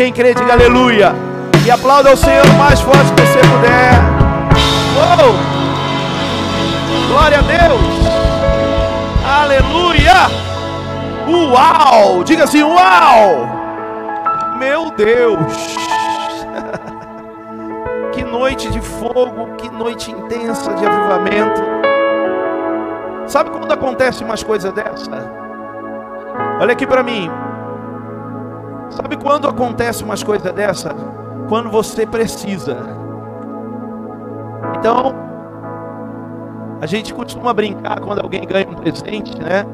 Quem crê, diga aleluia. E aplauda o Senhor o mais forte que você puder. Oh! Glória a Deus. Aleluia. Uau! Diga assim, uau! Meu Deus! que noite de fogo, que noite intensa de avivamento. Sabe quando acontece umas coisas dessa? Olha aqui para mim. Sabe quando acontece umas coisas dessa? Quando você precisa. Então, a gente costuma brincar quando alguém ganha um presente, né?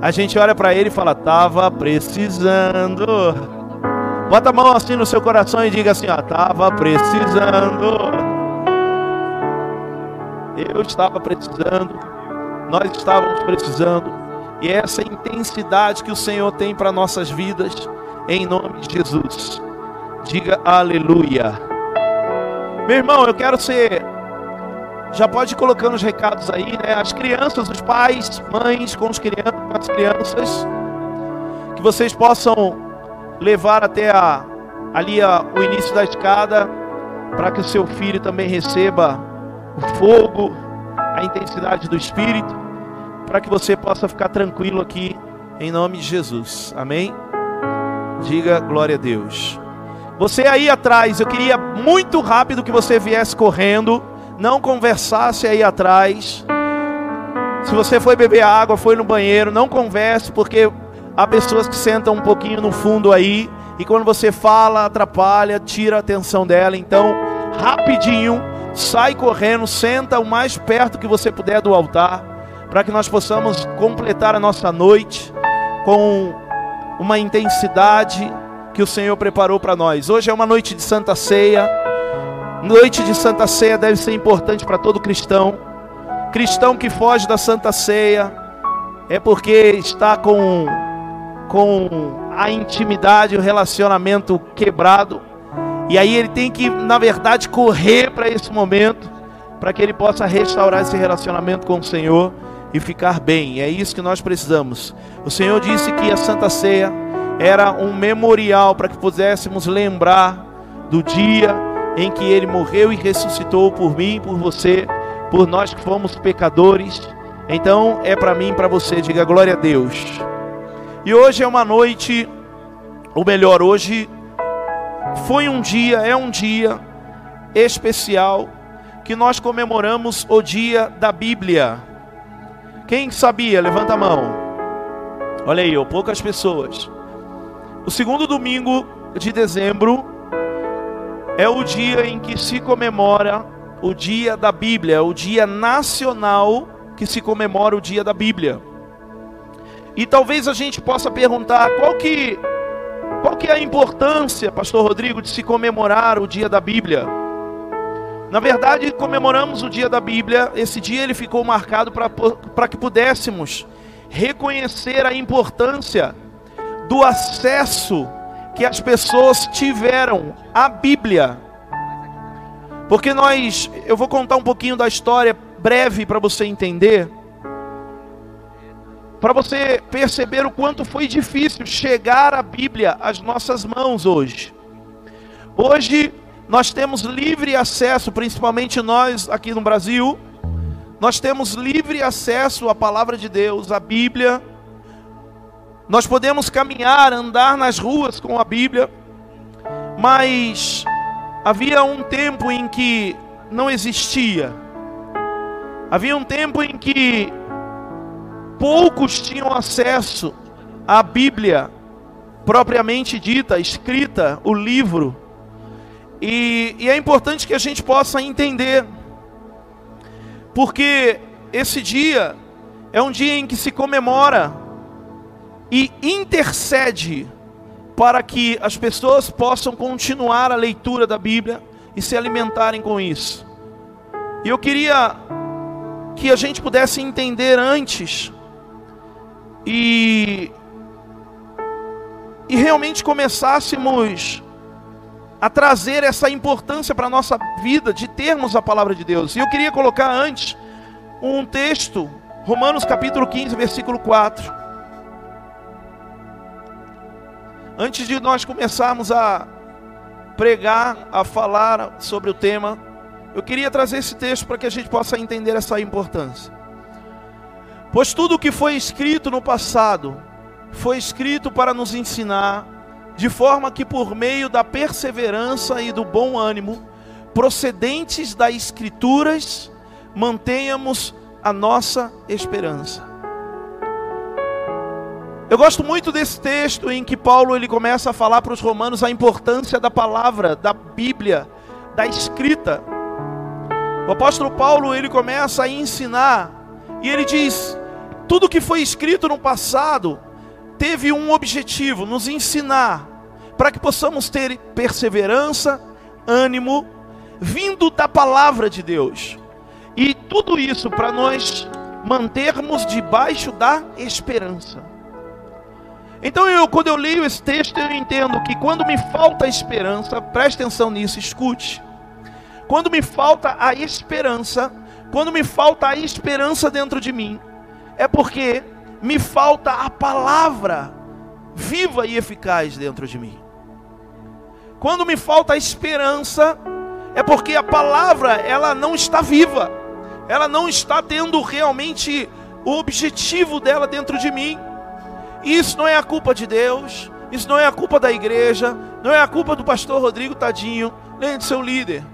A gente olha para ele e fala: "Tava precisando". Bota a mão assim no seu coração e diga assim: ó, "Tava precisando". Eu estava precisando. Nós estávamos precisando e essa intensidade que o Senhor tem para nossas vidas, em nome de Jesus. Diga aleluia. Meu irmão, eu quero ser. Já pode ir colocando os recados aí, né? As crianças, os pais, mães com, os crianças, com as crianças, que vocês possam levar até a, ali a, o início da escada, para que o seu filho também receba o fogo, a intensidade do Espírito para que você possa ficar tranquilo aqui em nome de Jesus. Amém? Diga glória a Deus. Você aí atrás, eu queria muito rápido que você viesse correndo, não conversasse aí atrás. Se você foi beber água, foi no banheiro, não converse, porque há pessoas que sentam um pouquinho no fundo aí, e quando você fala, atrapalha, tira a atenção dela. Então, rapidinho, sai correndo, senta o mais perto que você puder do altar para que nós possamos completar a nossa noite com uma intensidade que o Senhor preparou para nós. Hoje é uma noite de Santa Ceia. Noite de Santa Ceia deve ser importante para todo cristão. Cristão que foge da Santa Ceia é porque está com com a intimidade, o relacionamento quebrado. E aí ele tem que, na verdade, correr para esse momento, para que ele possa restaurar esse relacionamento com o Senhor e ficar bem. É isso que nós precisamos. O Senhor disse que a Santa Ceia era um memorial para que pudéssemos lembrar do dia em que ele morreu e ressuscitou por mim, por você, por nós que fomos pecadores. Então é para mim para você, diga glória a Deus. E hoje é uma noite, ou melhor, hoje foi um dia, é um dia especial que nós comemoramos o dia da Bíblia. Quem sabia? Levanta a mão. Olha aí, poucas pessoas. O segundo domingo de dezembro é o dia em que se comemora o dia da Bíblia, o dia nacional que se comemora o dia da Bíblia. E talvez a gente possa perguntar qual que qual que é a importância, pastor Rodrigo, de se comemorar o dia da Bíblia? Na verdade, comemoramos o dia da Bíblia. Esse dia ele ficou marcado para que pudéssemos reconhecer a importância do acesso que as pessoas tiveram à Bíblia. Porque nós, eu vou contar um pouquinho da história breve para você entender, para você perceber o quanto foi difícil chegar a Bíblia às nossas mãos hoje. Hoje nós temos livre acesso, principalmente nós aqui no Brasil, nós temos livre acesso à palavra de Deus, à Bíblia. Nós podemos caminhar, andar nas ruas com a Bíblia, mas havia um tempo em que não existia. Havia um tempo em que poucos tinham acesso à Bíblia propriamente dita, escrita, o livro. E, e é importante que a gente possa entender, porque esse dia é um dia em que se comemora e intercede para que as pessoas possam continuar a leitura da Bíblia e se alimentarem com isso. E eu queria que a gente pudesse entender antes e, e realmente começássemos a trazer essa importância para a nossa vida de termos a palavra de Deus. E eu queria colocar antes um texto, Romanos capítulo 15, versículo 4. Antes de nós começarmos a pregar, a falar sobre o tema, eu queria trazer esse texto para que a gente possa entender essa importância. Pois tudo o que foi escrito no passado foi escrito para nos ensinar, de forma que por meio da perseverança e do bom ânimo, procedentes das Escrituras, mantenhamos a nossa esperança. Eu gosto muito desse texto em que Paulo ele começa a falar para os romanos a importância da palavra, da Bíblia, da escrita. O apóstolo Paulo ele começa a ensinar e ele diz: tudo que foi escrito no passado teve um objetivo, nos ensinar, para que possamos ter perseverança, ânimo, vindo da palavra de Deus. E tudo isso para nós mantermos debaixo da esperança. Então, eu, quando eu leio esse texto, eu entendo que quando me falta esperança, preste atenção nisso, escute. Quando me falta a esperança, quando me falta a esperança dentro de mim, é porque me falta a palavra viva e eficaz dentro de mim. Quando me falta a esperança, é porque a palavra ela não está viva, ela não está tendo realmente o objetivo dela dentro de mim. Isso não é a culpa de Deus, isso não é a culpa da igreja, não é a culpa do pastor Rodrigo Tadinho, nem do seu líder.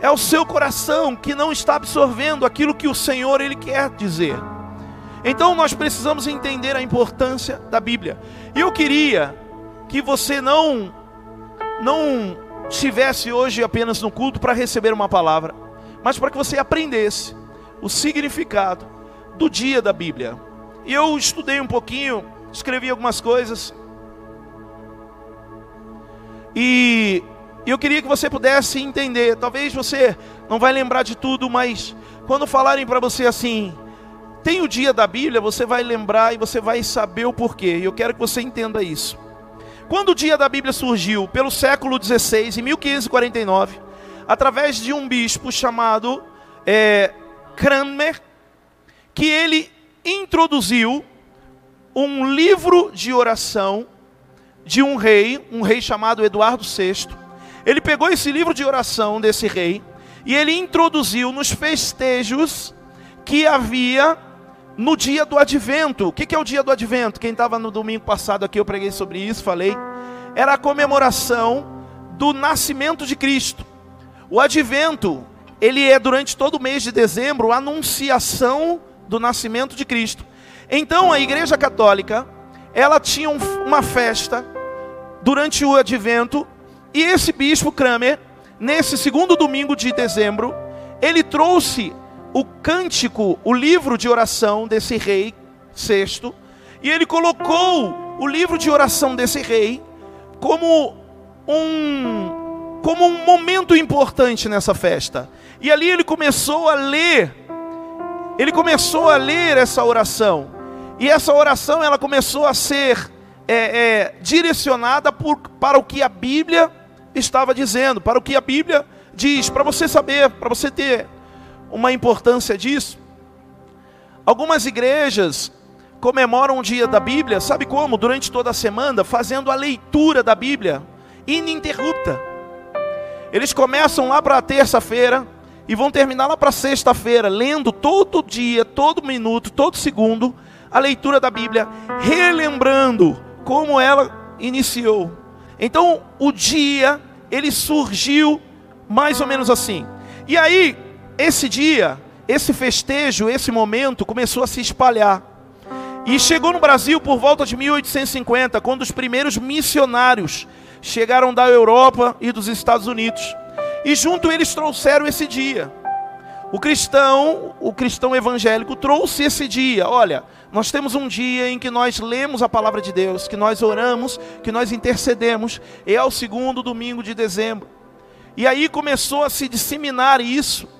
É o seu coração que não está absorvendo aquilo que o Senhor ele quer dizer. Então nós precisamos entender a importância da Bíblia. E eu queria que você não não estivesse hoje apenas no culto para receber uma palavra, mas para que você aprendesse o significado do dia da Bíblia. E eu estudei um pouquinho escrevi algumas coisas. E eu queria que você pudesse entender. Talvez você não vai lembrar de tudo, mas quando falarem para você assim, tem o dia da Bíblia, você vai lembrar e você vai saber o porquê. E eu quero que você entenda isso. Quando o dia da Bíblia surgiu, pelo século XVI, em 1549, através de um bispo chamado é, Cranmer, que ele introduziu um livro de oração de um rei, um rei chamado Eduardo VI. Ele pegou esse livro de oração desse rei e ele introduziu nos festejos que havia no dia do advento. O que é o dia do advento? Quem estava no domingo passado aqui, eu preguei sobre isso, falei. Era a comemoração do nascimento de Cristo. O advento, ele é durante todo o mês de dezembro a anunciação do nascimento de Cristo. Então a Igreja Católica, ela tinha uma festa durante o advento, e esse bispo Kramer, nesse segundo domingo de dezembro, ele trouxe o cântico, o livro de oração desse rei sexto, e ele colocou o livro de oração desse rei como um como um momento importante nessa festa. E ali ele começou a ler, ele começou a ler essa oração. E essa oração ela começou a ser é, é, direcionada por, para o que a Bíblia estava dizendo, para o que a Bíblia diz, para você saber, para você ter uma importância disso. Algumas igrejas comemoram o dia da Bíblia, sabe como? Durante toda a semana, fazendo a leitura da Bíblia ininterrupta. Eles começam lá para terça-feira e vão terminar lá para sexta-feira, lendo todo dia, todo minuto, todo segundo a leitura da Bíblia, relembrando como ela iniciou. Então, o dia, ele surgiu mais ou menos assim. E aí, esse dia, esse festejo, esse momento começou a se espalhar. E chegou no Brasil por volta de 1850, quando os primeiros missionários chegaram da Europa e dos Estados Unidos. E junto eles trouxeram esse dia. O cristão, o cristão evangélico trouxe esse dia. Olha, nós temos um dia em que nós lemos a palavra de Deus, que nós oramos, que nós intercedemos. É o segundo domingo de dezembro. E aí começou a se disseminar isso.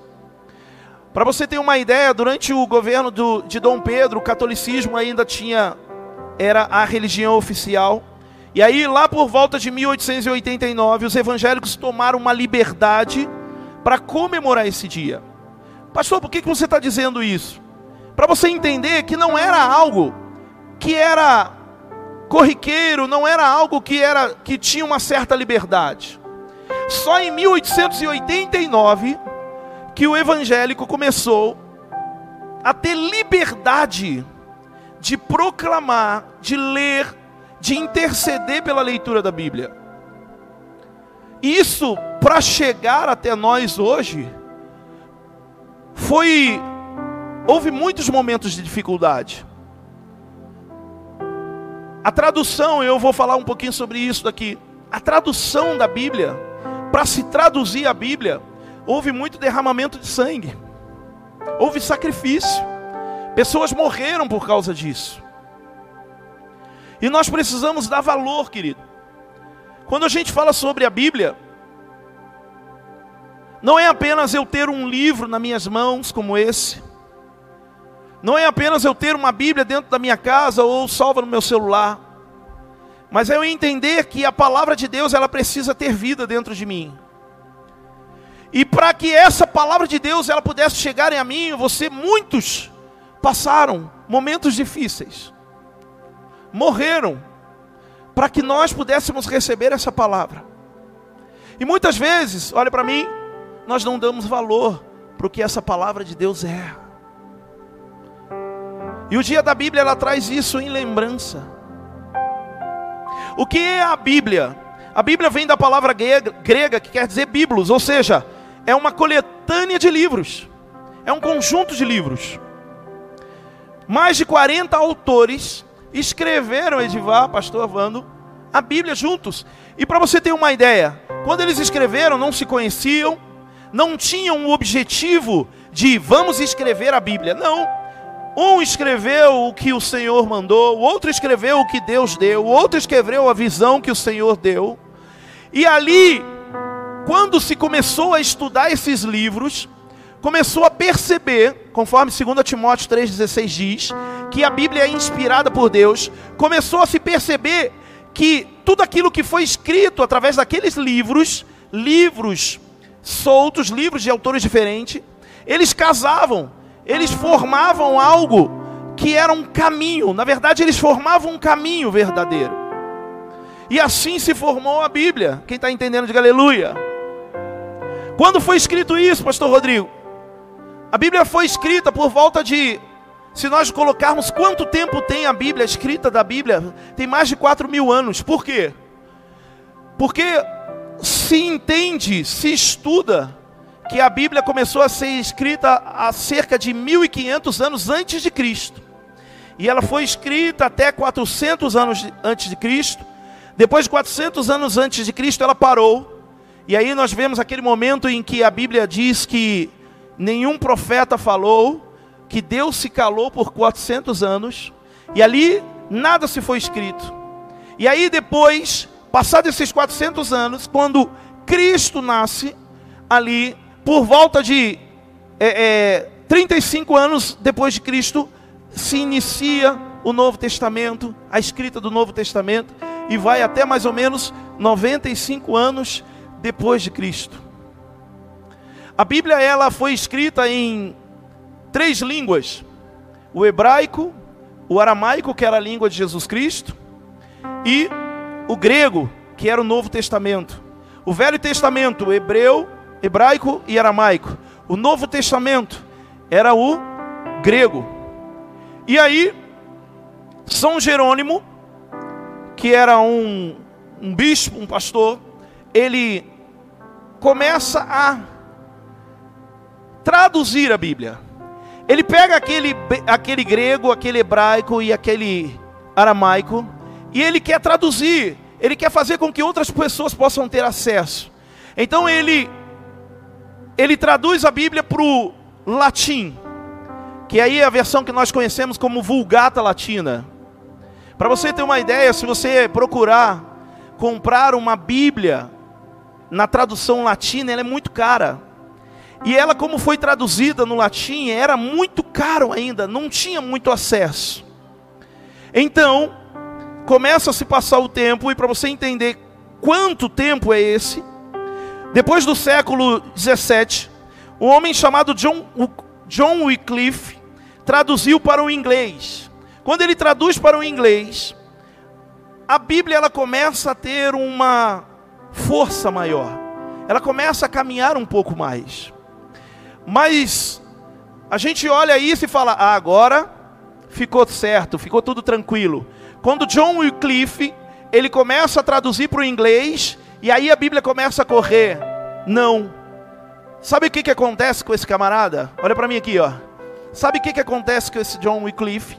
Para você ter uma ideia, durante o governo do, de Dom Pedro, o catolicismo ainda tinha era a religião oficial. E aí lá por volta de 1889, os evangélicos tomaram uma liberdade para comemorar esse dia. Pastor, por que você está dizendo isso? Para você entender que não era algo que era corriqueiro, não era algo que era que tinha uma certa liberdade. Só em 1889 que o evangélico começou a ter liberdade de proclamar, de ler, de interceder pela leitura da Bíblia. Isso para chegar até nós hoje foi houve muitos momentos de dificuldade. A tradução, eu vou falar um pouquinho sobre isso daqui. A tradução da Bíblia, para se traduzir a Bíblia, houve muito derramamento de sangue. Houve sacrifício. Pessoas morreram por causa disso. E nós precisamos dar valor, querido. Quando a gente fala sobre a Bíblia, não é apenas eu ter um livro nas minhas mãos como esse, não é apenas eu ter uma Bíblia dentro da minha casa ou salva no meu celular, mas é eu entender que a palavra de Deus ela precisa ter vida dentro de mim. E para que essa palavra de Deus ela pudesse chegar a mim, você muitos passaram momentos difíceis. Morreram para que nós pudéssemos receber essa palavra. E muitas vezes, olha para mim, nós não damos valor para o que essa palavra de Deus é. E o dia da Bíblia ela traz isso em lembrança. O que é a Bíblia? A Bíblia vem da palavra grega que quer dizer biblos, ou seja, é uma coletânea de livros. É um conjunto de livros. Mais de 40 autores escreveram, Edivar, pastor Vando, a Bíblia juntos. E para você ter uma ideia, quando eles escreveram, não se conheciam, não tinham o objetivo de vamos escrever a Bíblia. Não. Um escreveu o que o Senhor mandou, outro escreveu o que Deus deu, outro escreveu a visão que o Senhor deu. E ali, quando se começou a estudar esses livros, começou a perceber, conforme 2 Timóteo 3,16 diz, que a Bíblia é inspirada por Deus, começou a se perceber que tudo aquilo que foi escrito através daqueles livros, livros soltos, livros de autores diferentes, eles casavam eles formavam algo que era um caminho, na verdade, eles formavam um caminho verdadeiro. E assim se formou a Bíblia. Quem está entendendo, diga aleluia. Quando foi escrito isso, Pastor Rodrigo? A Bíblia foi escrita por volta de, se nós colocarmos quanto tempo tem a Bíblia, a escrita da Bíblia, tem mais de 4 mil anos. Por quê? Porque se entende, se estuda que a Bíblia começou a ser escrita há cerca de 1500 anos antes de Cristo. E ela foi escrita até 400 anos antes de Cristo. Depois de 400 anos antes de Cristo, ela parou. E aí nós vemos aquele momento em que a Bíblia diz que nenhum profeta falou, que Deus se calou por 400 anos, e ali nada se foi escrito. E aí depois, passados esses 400 anos, quando Cristo nasce, ali por volta de é, é, 35 anos depois de Cristo, se inicia o Novo Testamento, a escrita do Novo Testamento, e vai até mais ou menos 95 anos depois de Cristo. A Bíblia ela foi escrita em três línguas: o hebraico, o aramaico, que era a língua de Jesus Cristo, e o grego, que era o Novo Testamento. O Velho Testamento, hebreu, hebraico e aramaico. O Novo Testamento era o grego. E aí, São Jerônimo, que era um, um bispo, um pastor, ele começa a traduzir a Bíblia. Ele pega aquele, aquele grego, aquele hebraico e aquele aramaico, e ele quer traduzir, ele quer fazer com que outras pessoas possam ter acesso. Então ele ele traduz a Bíblia para o latim, que aí é a versão que nós conhecemos como Vulgata Latina. Para você ter uma ideia, se você procurar comprar uma Bíblia na tradução latina, ela é muito cara. E ela, como foi traduzida no latim, era muito caro ainda, não tinha muito acesso. Então, começa a se passar o tempo, e para você entender quanto tempo é esse, depois do século 17, um homem chamado John, John Wycliffe traduziu para o inglês. Quando ele traduz para o inglês, a Bíblia ela começa a ter uma força maior. Ela começa a caminhar um pouco mais. Mas a gente olha isso e fala: ah, agora ficou certo, ficou tudo tranquilo. Quando John Wycliffe ele começa a traduzir para o inglês e aí a Bíblia começa a correr. Não. Sabe o que, que acontece com esse camarada? Olha para mim aqui, ó. Sabe o que, que acontece com esse John Wycliffe?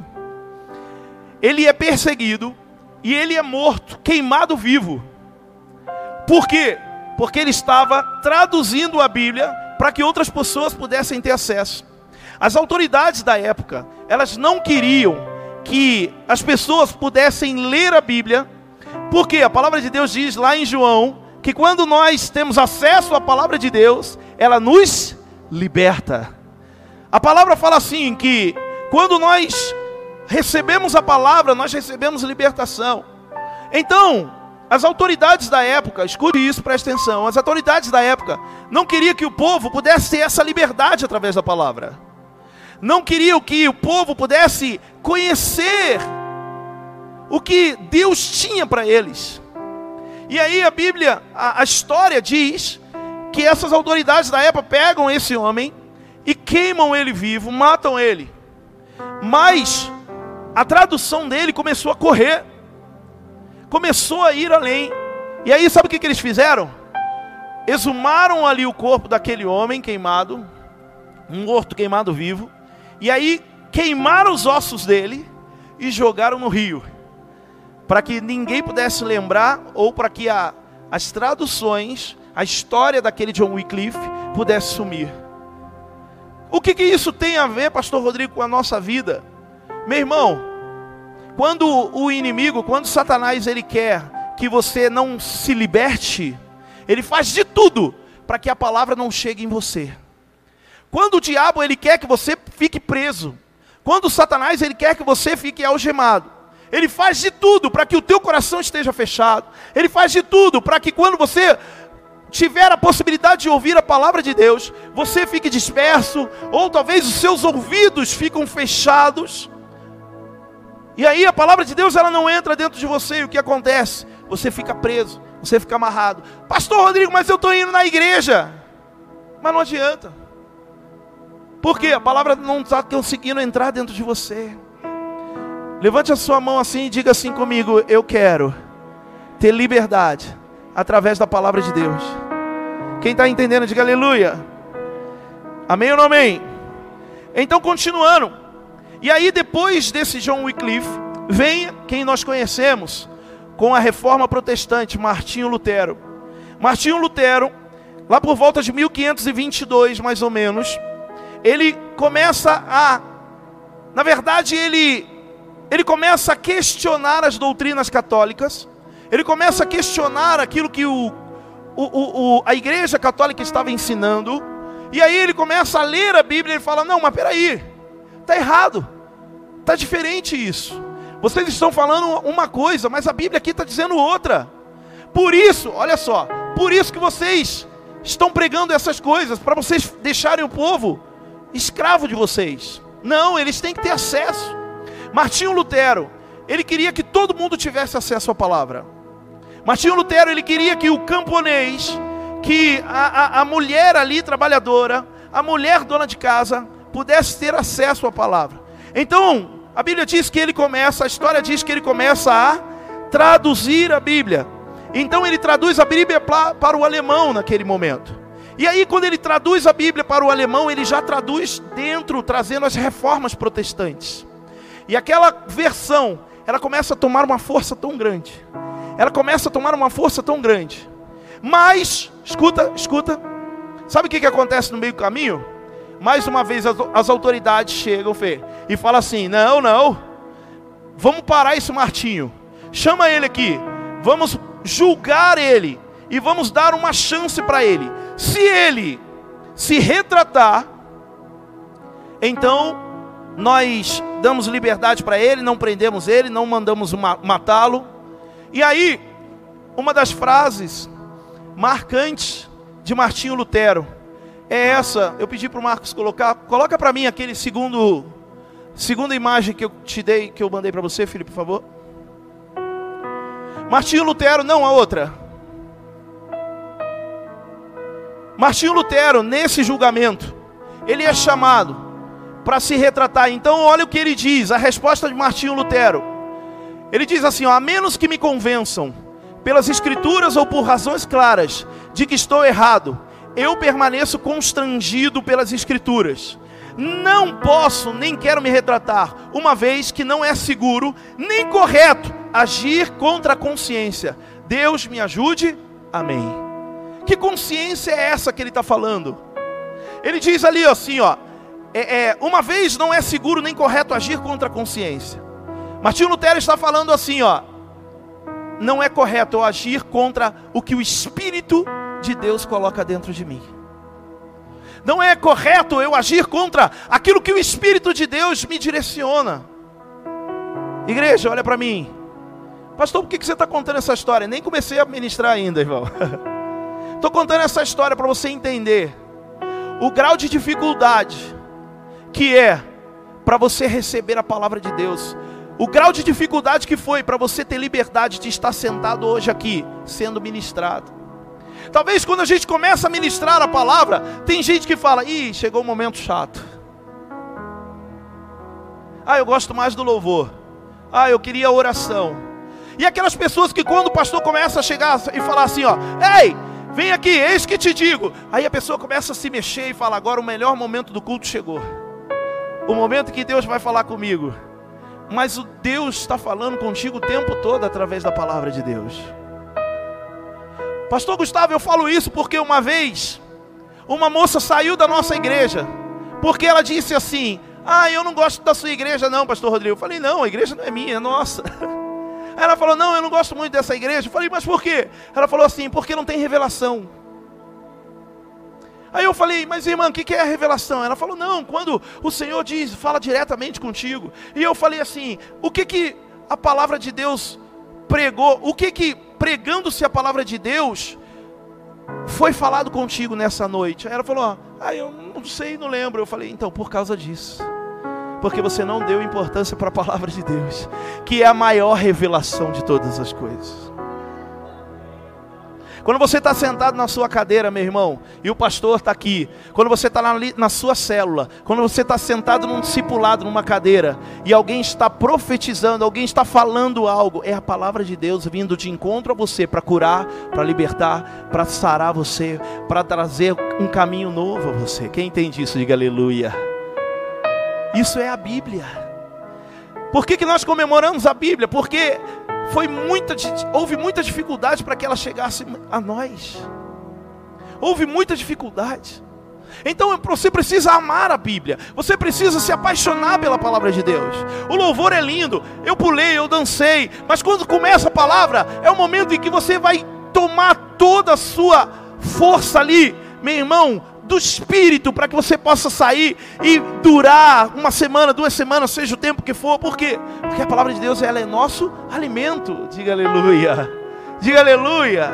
Ele é perseguido e ele é morto, queimado vivo. Por quê? Porque ele estava traduzindo a Bíblia para que outras pessoas pudessem ter acesso. As autoridades da época, elas não queriam que as pessoas pudessem ler a Bíblia, porque a palavra de Deus diz lá em João que quando nós temos acesso à palavra de Deus, ela nos liberta. A palavra fala assim que quando nós recebemos a palavra, nós recebemos libertação. Então, as autoridades da época, escute isso, preste atenção. As autoridades da época não queriam que o povo pudesse ter essa liberdade através da palavra. Não queriam que o povo pudesse conhecer o que Deus tinha para eles. E aí a Bíblia, a, a história diz que essas autoridades da época pegam esse homem e queimam ele vivo, matam ele. Mas a tradução dele começou a correr, começou a ir além. E aí, sabe o que, que eles fizeram? Exumaram ali o corpo daquele homem queimado, um morto queimado vivo, e aí queimaram os ossos dele e jogaram no rio, para que ninguém pudesse lembrar, ou para que a, as traduções a história daquele John Wycliffe pudesse sumir. O que, que isso tem a ver, Pastor Rodrigo, com a nossa vida? Meu irmão, quando o inimigo, quando Satanás ele quer que você não se liberte, ele faz de tudo para que a palavra não chegue em você. Quando o diabo ele quer que você fique preso, quando Satanás ele quer que você fique algemado, ele faz de tudo para que o teu coração esteja fechado. Ele faz de tudo para que quando você tiver a possibilidade de ouvir a palavra de Deus, você fique disperso, ou talvez os seus ouvidos ficam fechados. E aí a palavra de Deus ela não entra dentro de você, e o que acontece? Você fica preso, você fica amarrado. Pastor Rodrigo, mas eu estou indo na igreja. Mas não adianta. Porque a palavra não está conseguindo entrar dentro de você. Levante a sua mão assim e diga assim comigo: Eu quero ter liberdade através da palavra de Deus. Quem está entendendo, diga aleluia. Amém ou não amém? Então, continuando. E aí, depois desse John Wycliffe, vem quem nós conhecemos com a reforma protestante, Martinho Lutero. Martinho Lutero, lá por volta de 1522, mais ou menos, ele começa a, na verdade, ele, ele começa a questionar as doutrinas católicas ele começa a questionar aquilo que o, o, o, a igreja católica estava ensinando. E aí ele começa a ler a Bíblia e ele fala: Não, mas peraí, está errado, está diferente isso. Vocês estão falando uma coisa, mas a Bíblia aqui está dizendo outra. Por isso, olha só, por isso que vocês estão pregando essas coisas, para vocês deixarem o povo escravo de vocês. Não, eles têm que ter acesso. Martinho Lutero, ele queria que todo mundo tivesse acesso à palavra. Martinho Lutero ele queria que o camponês, que a, a, a mulher ali trabalhadora, a mulher dona de casa, pudesse ter acesso à palavra. Então, a Bíblia diz que ele começa, a história diz que ele começa a traduzir a Bíblia. Então ele traduz a Bíblia para o alemão naquele momento. E aí, quando ele traduz a Bíblia para o alemão, ele já traduz dentro, trazendo as reformas protestantes. E aquela versão, ela começa a tomar uma força tão grande ela começa a tomar uma força tão grande. Mas, escuta, escuta, sabe o que, que acontece no meio do caminho? Mais uma vez as, autoridades chegam, Fê, e falam assim: não, não, vamos parar esse Martinho, chama ele aqui, vamos julgar ele e vamos dar uma chance para ele. Se ele se retratar, então nós damos liberdade para ele, não prendemos ele, não mandamos matá-lo. E aí, uma das frases marcantes de Martinho Lutero é essa. Eu pedi para o Marcos colocar. Coloca para mim aquele segundo, segunda imagem que eu te dei, que eu mandei para você, Felipe, por favor. Martinho Lutero, não a outra. Martinho Lutero, nesse julgamento, ele é chamado para se retratar. Então, olha o que ele diz, a resposta de Martinho Lutero. Ele diz assim: ó, a menos que me convençam, pelas escrituras ou por razões claras, de que estou errado, eu permaneço constrangido pelas escrituras. Não posso nem quero me retratar, uma vez que não é seguro nem correto agir contra a consciência. Deus me ajude. Amém. Que consciência é essa que ele está falando? Ele diz ali assim, ó, é, é, uma vez não é seguro nem correto agir contra a consciência. Martinho Lutero está falando assim, ó, não é correto eu agir contra o que o Espírito de Deus coloca dentro de mim. Não é correto eu agir contra aquilo que o Espírito de Deus me direciona. Igreja, olha para mim. Pastor, por que você está contando essa história? Nem comecei a ministrar ainda, irmão. Estou contando essa história para você entender o grau de dificuldade que é para você receber a palavra de Deus. O grau de dificuldade que foi para você ter liberdade de estar sentado hoje aqui, sendo ministrado. Talvez quando a gente começa a ministrar a palavra, tem gente que fala: ih, chegou um momento chato. Ah, eu gosto mais do louvor. Ah, eu queria oração. E aquelas pessoas que quando o pastor começa a chegar e falar assim, ó, ei, vem aqui, eis que te digo. Aí a pessoa começa a se mexer e fala, agora o melhor momento do culto chegou. O momento que Deus vai falar comigo. Mas o Deus está falando contigo o tempo todo através da palavra de Deus. Pastor Gustavo, eu falo isso porque uma vez uma moça saiu da nossa igreja porque ela disse assim: Ah, eu não gosto da sua igreja, não, Pastor Rodrigo. Eu falei: Não, a igreja não é minha, é nossa. Ela falou: Não, eu não gosto muito dessa igreja. Eu falei: Mas por quê? Ela falou assim: Porque não tem revelação. Aí eu falei, mas irmã, o que é a revelação? Ela falou, não, quando o Senhor diz, fala diretamente contigo. E eu falei assim, o que que a palavra de Deus pregou, o que que pregando-se a palavra de Deus foi falado contigo nessa noite? Aí ela falou: "Ah, eu não sei, não lembro". Eu falei: "Então, por causa disso. Porque você não deu importância para a palavra de Deus, que é a maior revelação de todas as coisas. Quando você está sentado na sua cadeira, meu irmão, e o pastor está aqui, quando você está na, na, sua célula, quando você está sentado num discipulado, numa cadeira, e alguém está profetizando, alguém está falando algo, é a palavra de Deus vindo de encontro a você para curar, para libertar, para sarar você, para trazer um caminho novo a você. Quem entende isso, diga aleluia. Isso é a Bíblia. Por que, que nós comemoramos a Bíblia? Porque foi muita, houve muita dificuldade para que ela chegasse a nós. Houve muita dificuldade. Então você precisa amar a Bíblia, você precisa se apaixonar pela palavra de Deus. O louvor é lindo, eu pulei, eu dancei, mas quando começa a palavra, é o momento em que você vai tomar toda a sua força ali, meu irmão, do Espírito para que você possa sair e durar uma semana, duas semanas, seja o tempo que for. Por quê? Porque a palavra de Deus ela é nosso alimento. Diga aleluia. Diga aleluia.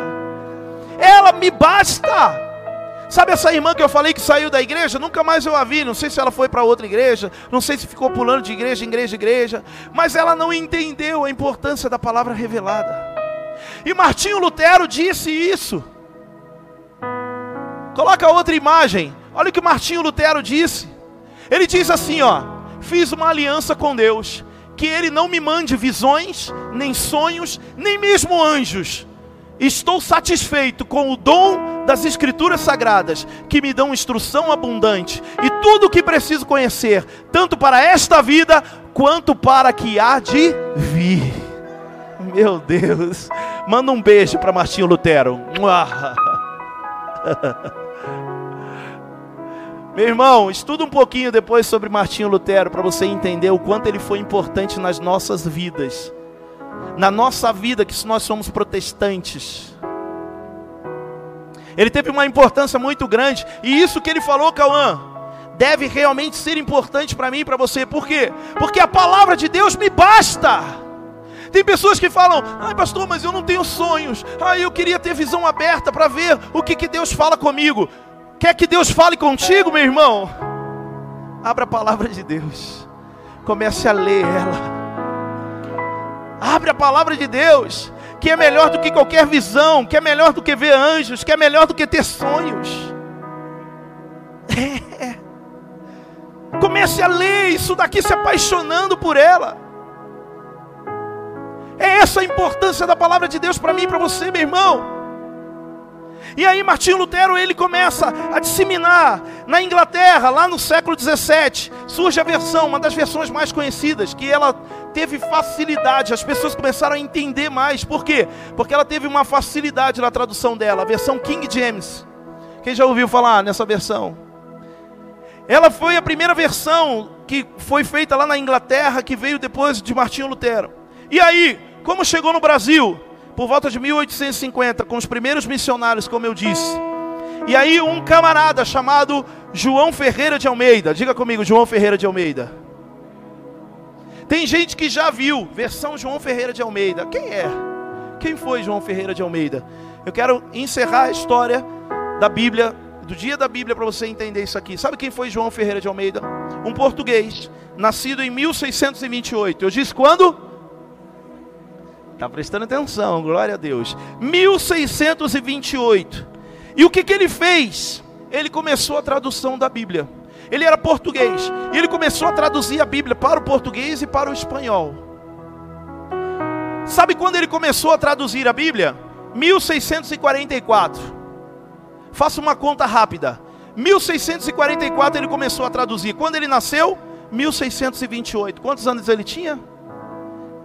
Ela me basta. Sabe essa irmã que eu falei que saiu da igreja? Nunca mais eu a vi. Não sei se ela foi para outra igreja, não sei se ficou pulando de igreja igreja em igreja, mas ela não entendeu a importância da palavra revelada. E Martinho Lutero disse isso. Coloca outra imagem. Olha o que Martinho Lutero disse. Ele diz assim, ó: "Fiz uma aliança com Deus, que ele não me mande visões, nem sonhos, nem mesmo anjos. Estou satisfeito com o dom das escrituras sagradas, que me dão instrução abundante e tudo o que preciso conhecer, tanto para esta vida quanto para que há de vir." Meu Deus. Manda um beijo para Martinho Lutero. Meu irmão, estuda um pouquinho depois sobre Martinho Lutero para você entender o quanto ele foi importante nas nossas vidas. Na nossa vida, que nós somos protestantes. Ele teve uma importância muito grande. E isso que ele falou, Cauã, deve realmente ser importante para mim e para você. Por quê? Porque a palavra de Deus me basta. Tem pessoas que falam, ai pastor, mas eu não tenho sonhos. Ai, eu queria ter visão aberta para ver o que, que Deus fala comigo. Quer que Deus fale contigo, meu irmão? Abra a palavra de Deus. Comece a ler ela. Abre a palavra de Deus. que é melhor do que qualquer visão, que é melhor do que ver anjos, que é melhor do que ter sonhos. É. Comece a ler isso daqui se apaixonando por ela. É essa a importância da palavra de Deus para mim e para você, meu irmão. E aí Martinho Lutero ele começa a disseminar na Inglaterra, lá no século 17, surge a versão, uma das versões mais conhecidas, que ela teve facilidade, as pessoas começaram a entender mais. Por quê? Porque ela teve uma facilidade na tradução dela, a versão King James. Quem já ouviu falar nessa versão? Ela foi a primeira versão que foi feita lá na Inglaterra, que veio depois de Martinho Lutero. E aí, como chegou no Brasil? Por volta de 1850, com os primeiros missionários, como eu disse. E aí, um camarada chamado João Ferreira de Almeida, diga comigo, João Ferreira de Almeida. Tem gente que já viu, versão João Ferreira de Almeida. Quem é? Quem foi João Ferreira de Almeida? Eu quero encerrar a história da Bíblia, do dia da Bíblia, para você entender isso aqui. Sabe quem foi João Ferreira de Almeida? Um português, nascido em 1628. Eu disse quando? Está prestando atenção, glória a Deus. 1628. E o que, que ele fez? Ele começou a tradução da Bíblia. Ele era português. E ele começou a traduzir a Bíblia para o português e para o espanhol. Sabe quando ele começou a traduzir a Bíblia? 1644. Faça uma conta rápida. 1644 ele começou a traduzir. Quando ele nasceu? 1628. Quantos anos ele tinha?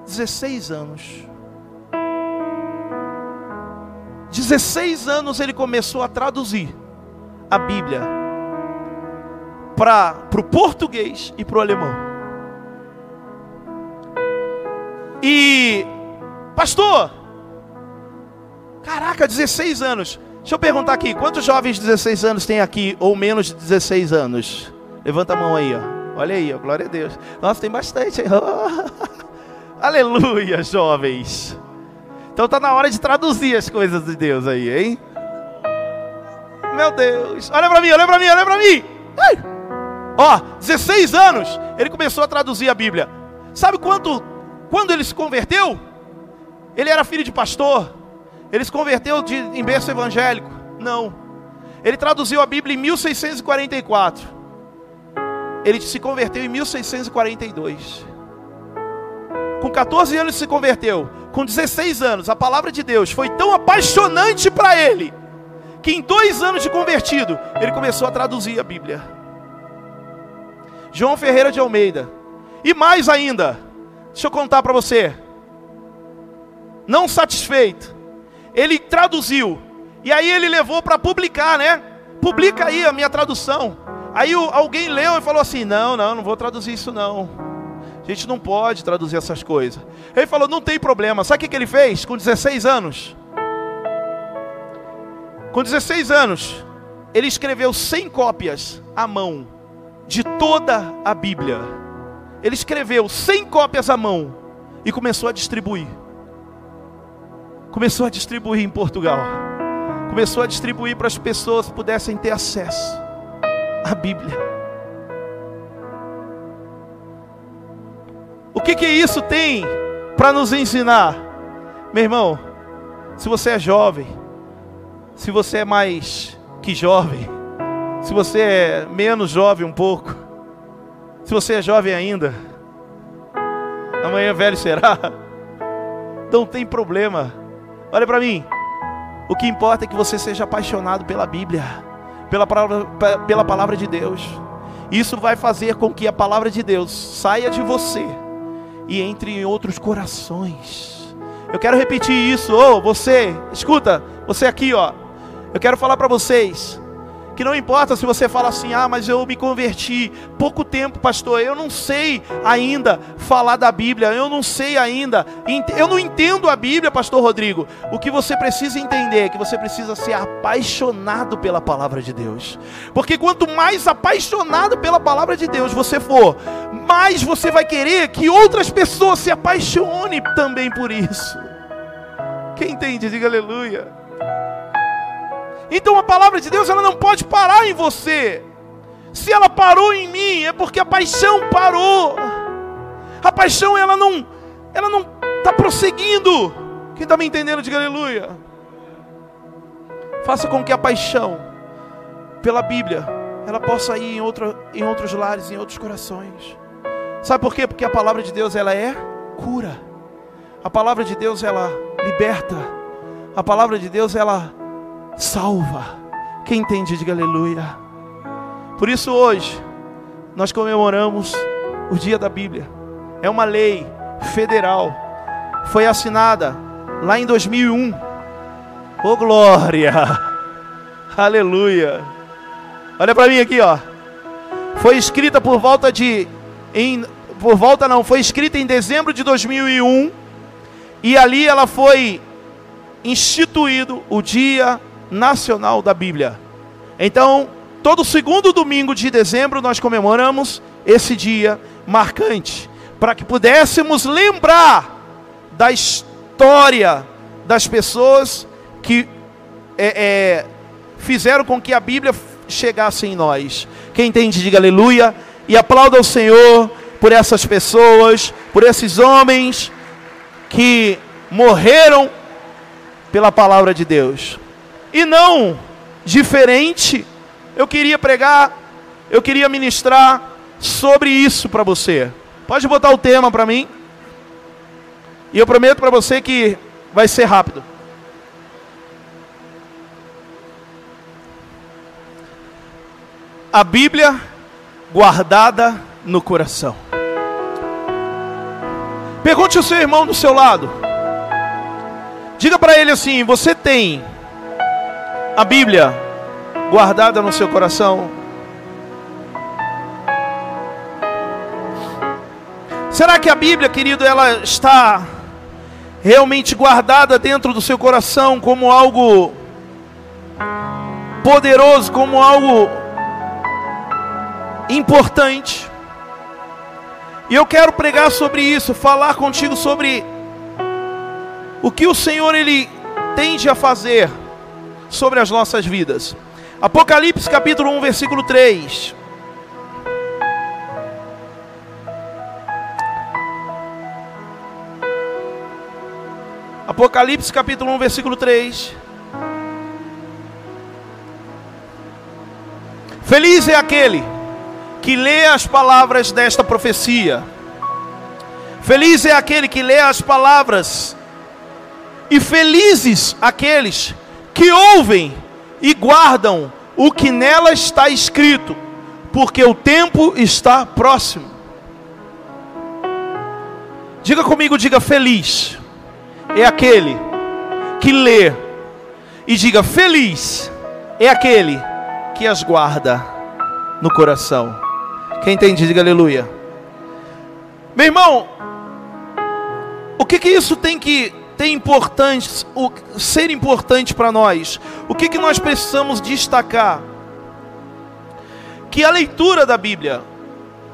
16 anos. 16 anos ele começou a traduzir a Bíblia para o português e para o alemão. E, pastor, caraca, 16 anos. Deixa eu perguntar aqui, quantos jovens de 16 anos tem aqui, ou menos de 16 anos? Levanta a mão aí, ó. Olha aí, ó. glória a Deus. Nossa, tem bastante. Aleluia, jovens. Então tá na hora de traduzir as coisas de Deus aí, hein? Meu Deus. Olha para mim, olha para mim, olha para mim. Ai. Ó, 16 anos ele começou a traduzir a Bíblia. Sabe quanto quando ele se converteu? Ele era filho de pastor. Ele se converteu de, em berço evangélico? Não. Ele traduziu a Bíblia em 1644. Ele se converteu em 1642. Com 14 anos se converteu. Com 16 anos, a palavra de Deus foi tão apaixonante para ele que em dois anos de convertido, ele começou a traduzir a Bíblia. João Ferreira de Almeida. E mais ainda, deixa eu contar para você. Não satisfeito, ele traduziu. E aí ele levou para publicar, né? Publica aí a minha tradução. Aí alguém leu e falou assim: Não, não, não vou traduzir isso não. A gente não pode traduzir essas coisas. Ele falou: Não tem problema. Sabe o que ele fez com 16 anos? Com 16 anos, ele escreveu 100 cópias à mão de toda a Bíblia. Ele escreveu 100 cópias à mão e começou a distribuir. Começou a distribuir em Portugal. Começou a distribuir para as pessoas pudessem ter acesso à Bíblia. O que que isso tem para nos ensinar? Meu irmão, se você é jovem, se você é mais que jovem, se você é menos jovem um pouco, se você é jovem ainda, amanhã velho será, não tem problema. Olha para mim, o que importa é que você seja apaixonado pela Bíblia, pela palavra, pela palavra de Deus. Isso vai fazer com que a palavra de Deus saia de você e entre em outros corações. Eu quero repetir isso, ô oh, você, escuta, você aqui, ó. Eu quero falar para vocês que não importa se você fala assim, ah, mas eu me converti pouco tempo, pastor, eu não sei ainda falar da Bíblia, eu não sei ainda, eu não entendo a Bíblia, pastor Rodrigo. O que você precisa entender é que você precisa ser apaixonado pela palavra de Deus, porque quanto mais apaixonado pela palavra de Deus você for, mais você vai querer que outras pessoas se apaixonem também por isso. Quem entende, diga aleluia. Então a palavra de Deus ela não pode parar em você. Se ela parou em mim, é porque a paixão parou. A paixão ela não ela não está prosseguindo. Quem está me entendendo, diga aleluia. Faça com que a paixão pela Bíblia ela possa ir em, outra, em outros lares, em outros corações. Sabe por quê? Porque a palavra de Deus ela é cura. A palavra de Deus ela liberta. A palavra de Deus ela salva. Quem entende, diga aleluia. Por isso hoje nós comemoramos o dia da Bíblia. É uma lei federal. Foi assinada lá em 2001. Oh glória! Aleluia! Olha para mim aqui, ó. Foi escrita por volta de em por volta não, foi escrita em dezembro de 2001 e ali ela foi instituído o Dia Nacional da Bíblia. Então, todo segundo domingo de dezembro nós comemoramos esse dia marcante, para que pudéssemos lembrar da história das pessoas que é, é, fizeram com que a Bíblia chegasse em nós. Quem entende, diga aleluia e aplauda o Senhor por essas pessoas, por esses homens que morreram pela palavra de Deus. E não diferente, eu queria pregar, eu queria ministrar sobre isso para você. Pode botar o tema para mim. E eu prometo para você que vai ser rápido. A Bíblia guardada no coração. Pergunte ao seu irmão do seu lado. Diga para ele assim: Você tem a Bíblia guardada no seu coração? Será que a Bíblia, querido, ela está realmente guardada dentro do seu coração como algo poderoso, como algo importante? E eu quero pregar sobre isso, falar contigo sobre o que o Senhor ele tende a fazer sobre as nossas vidas. Apocalipse capítulo 1, versículo 3. Apocalipse capítulo 1, versículo 3. Feliz é aquele que lê as palavras desta profecia. Feliz é aquele que lê as palavras, e felizes aqueles que ouvem e guardam o que nela está escrito, porque o tempo está próximo. Diga comigo, diga feliz. É aquele que lê e diga feliz é aquele que as guarda no coração. Quem entende, diga aleluia. Meu irmão, o que que isso tem que ter importante, o, ser importante para nós? O que que nós precisamos destacar? Que a leitura da Bíblia,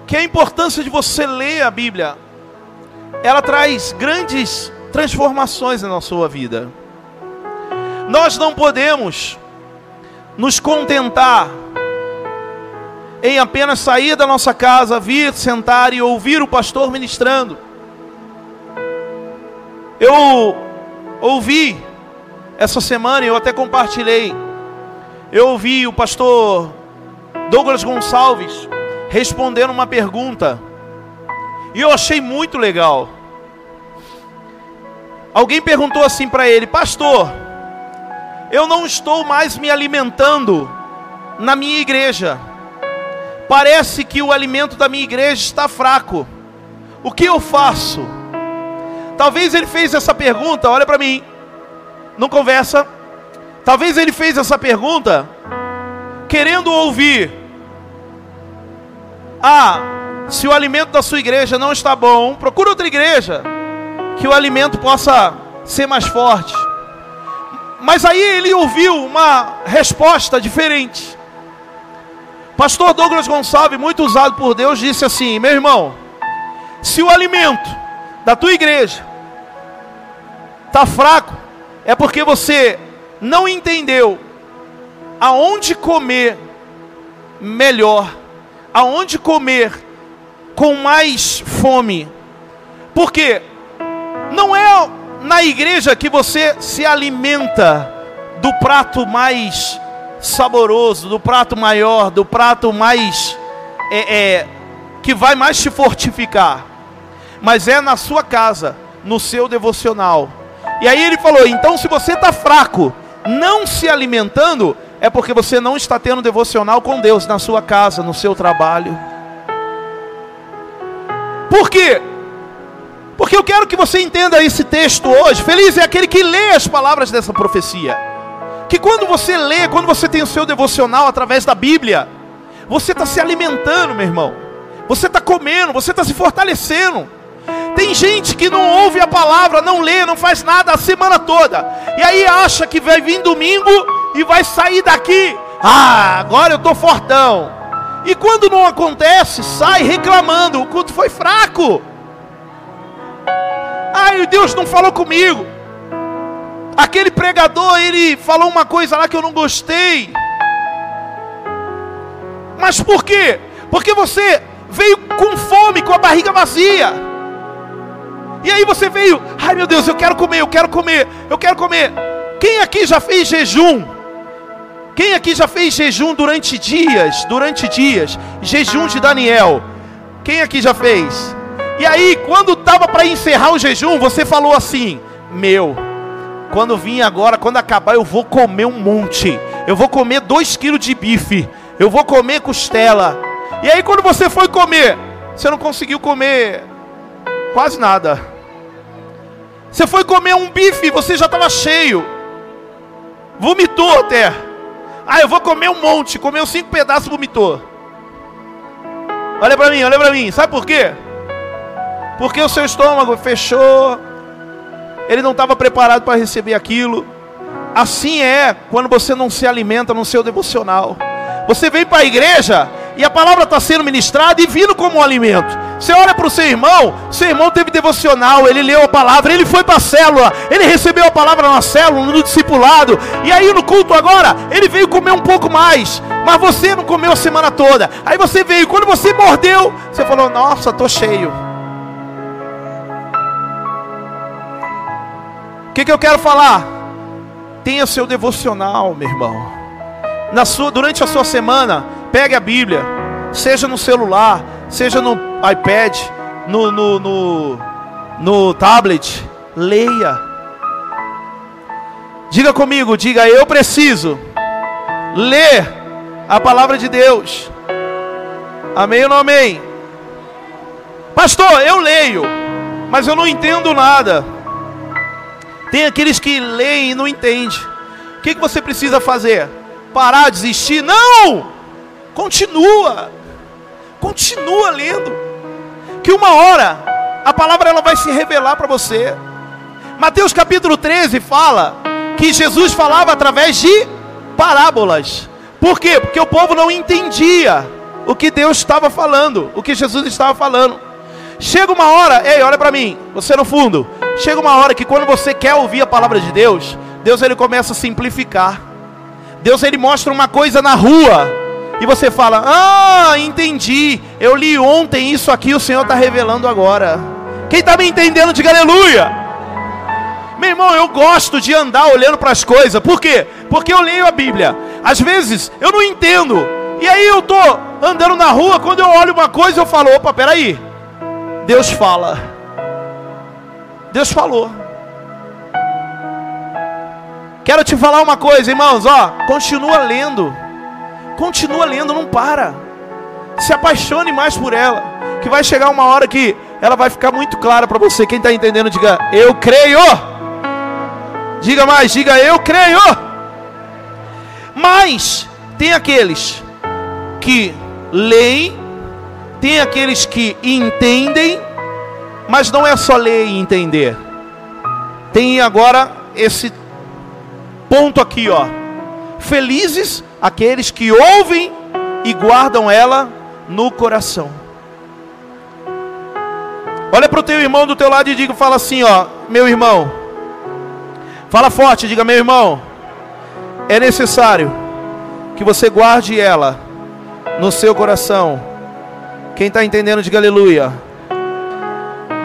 que a importância de você ler a Bíblia, ela traz grandes transformações na sua vida. Nós não podemos nos contentar em apenas sair da nossa casa, vir sentar e ouvir o pastor ministrando. Eu ouvi essa semana, eu até compartilhei. Eu ouvi o pastor Douglas Gonçalves respondendo uma pergunta. E eu achei muito legal. Alguém perguntou assim para ele: Pastor, eu não estou mais me alimentando na minha igreja Parece que o alimento da minha igreja está fraco. O que eu faço? Talvez ele fez essa pergunta, olha para mim. Não conversa. Talvez ele fez essa pergunta querendo ouvir. Ah, se o alimento da sua igreja não está bom, procura outra igreja que o alimento possa ser mais forte. Mas aí ele ouviu uma resposta diferente. Pastor Douglas Gonçalves, muito usado por Deus, disse assim: Meu irmão, se o alimento da tua igreja está fraco, é porque você não entendeu aonde comer melhor, aonde comer com mais fome. Porque não é na igreja que você se alimenta do prato mais saboroso, do prato maior, do prato mais é, é, que vai mais te fortificar, mas é na sua casa, no seu devocional. E aí ele falou: então se você está fraco, não se alimentando, é porque você não está tendo devocional com Deus na sua casa, no seu trabalho. Por quê? Porque eu quero que você entenda esse texto hoje. Feliz é aquele que lê as palavras dessa profecia. Que quando você lê, quando você tem o seu devocional através da Bíblia, você está se alimentando, meu irmão. Você está comendo, você está se fortalecendo. Tem gente que não ouve a palavra, não lê, não faz nada a semana toda. E aí acha que vai vir domingo e vai sair daqui. Ah, agora eu estou fortão. E quando não acontece, sai reclamando: o culto foi fraco. Ai, Deus não falou comigo. Aquele pregador, ele falou uma coisa lá que eu não gostei. Mas por quê? Porque você veio com fome, com a barriga vazia. E aí você veio, ai meu Deus, eu quero comer, eu quero comer, eu quero comer. Quem aqui já fez jejum? Quem aqui já fez jejum durante dias? Durante dias, jejum de Daniel. Quem aqui já fez? E aí, quando estava para encerrar o jejum, você falou assim: Meu, quando vim agora, quando acabar, eu vou comer um monte. Eu vou comer dois quilos de bife. Eu vou comer costela. E aí, quando você foi comer, você não conseguiu comer quase nada. Você foi comer um bife, você já estava cheio. Vomitou até. Ah, eu vou comer um monte. Comeu cinco pedaços, vomitou. Olha para mim, olha para mim. Sabe por quê? Porque o seu estômago fechou, ele não estava preparado para receber aquilo. Assim é quando você não se alimenta no seu devocional. Você vem para a igreja e a palavra está sendo ministrada e vindo como um alimento. Você olha para o seu irmão, seu irmão teve devocional, ele leu a palavra, ele foi para a célula, ele recebeu a palavra na célula, no discipulado, e aí no culto agora, ele veio comer um pouco mais, mas você não comeu a semana toda. Aí você veio, quando você mordeu, você falou: Nossa, estou cheio. que, que eu quero falar? Tenha seu devocional, meu irmão. Na sua, durante a sua semana, pegue a Bíblia, seja no celular, seja no iPad, no, no, no, no tablet, leia. Diga comigo, diga eu preciso ler a palavra de Deus. Amém ou não amém? Pastor, eu leio, mas eu não entendo nada. Tem aqueles que leem e não entendem. O que, que você precisa fazer? Parar, desistir? Não! Continua. Continua lendo. Que uma hora a palavra ela vai se revelar para você. Mateus capítulo 13 fala que Jesus falava através de parábolas. Por quê? Porque o povo não entendia o que Deus estava falando, o que Jesus estava falando. Chega uma hora, ei, olha para mim, você no fundo. Chega uma hora que quando você quer ouvir a palavra de Deus, Deus ele começa a simplificar. Deus ele mostra uma coisa na rua e você fala: "Ah, entendi. Eu li ontem isso aqui, o Senhor está revelando agora." Quem está me entendendo, diga aleluia. Meu irmão, eu gosto de andar olhando para as coisas. Por quê? Porque eu leio a Bíblia. Às vezes eu não entendo. E aí eu tô andando na rua, quando eu olho uma coisa, eu falo: "Opa, peraí. Deus fala." Deus falou. Quero te falar uma coisa, irmãos, ó, continua lendo. Continua lendo, não para. Se apaixone mais por ela, que vai chegar uma hora que ela vai ficar muito clara para você. Quem está entendendo, diga: Eu creio. Diga mais, diga: Eu creio. Mas tem aqueles que leem, tem aqueles que entendem mas não é só ler e entender. Tem agora esse ponto aqui, ó. Felizes aqueles que ouvem e guardam ela no coração. Olha para o teu irmão do teu lado e diga, fala assim, ó, meu irmão. Fala forte, diga, meu irmão. É necessário que você guarde ela no seu coração. Quem está entendendo, diga aleluia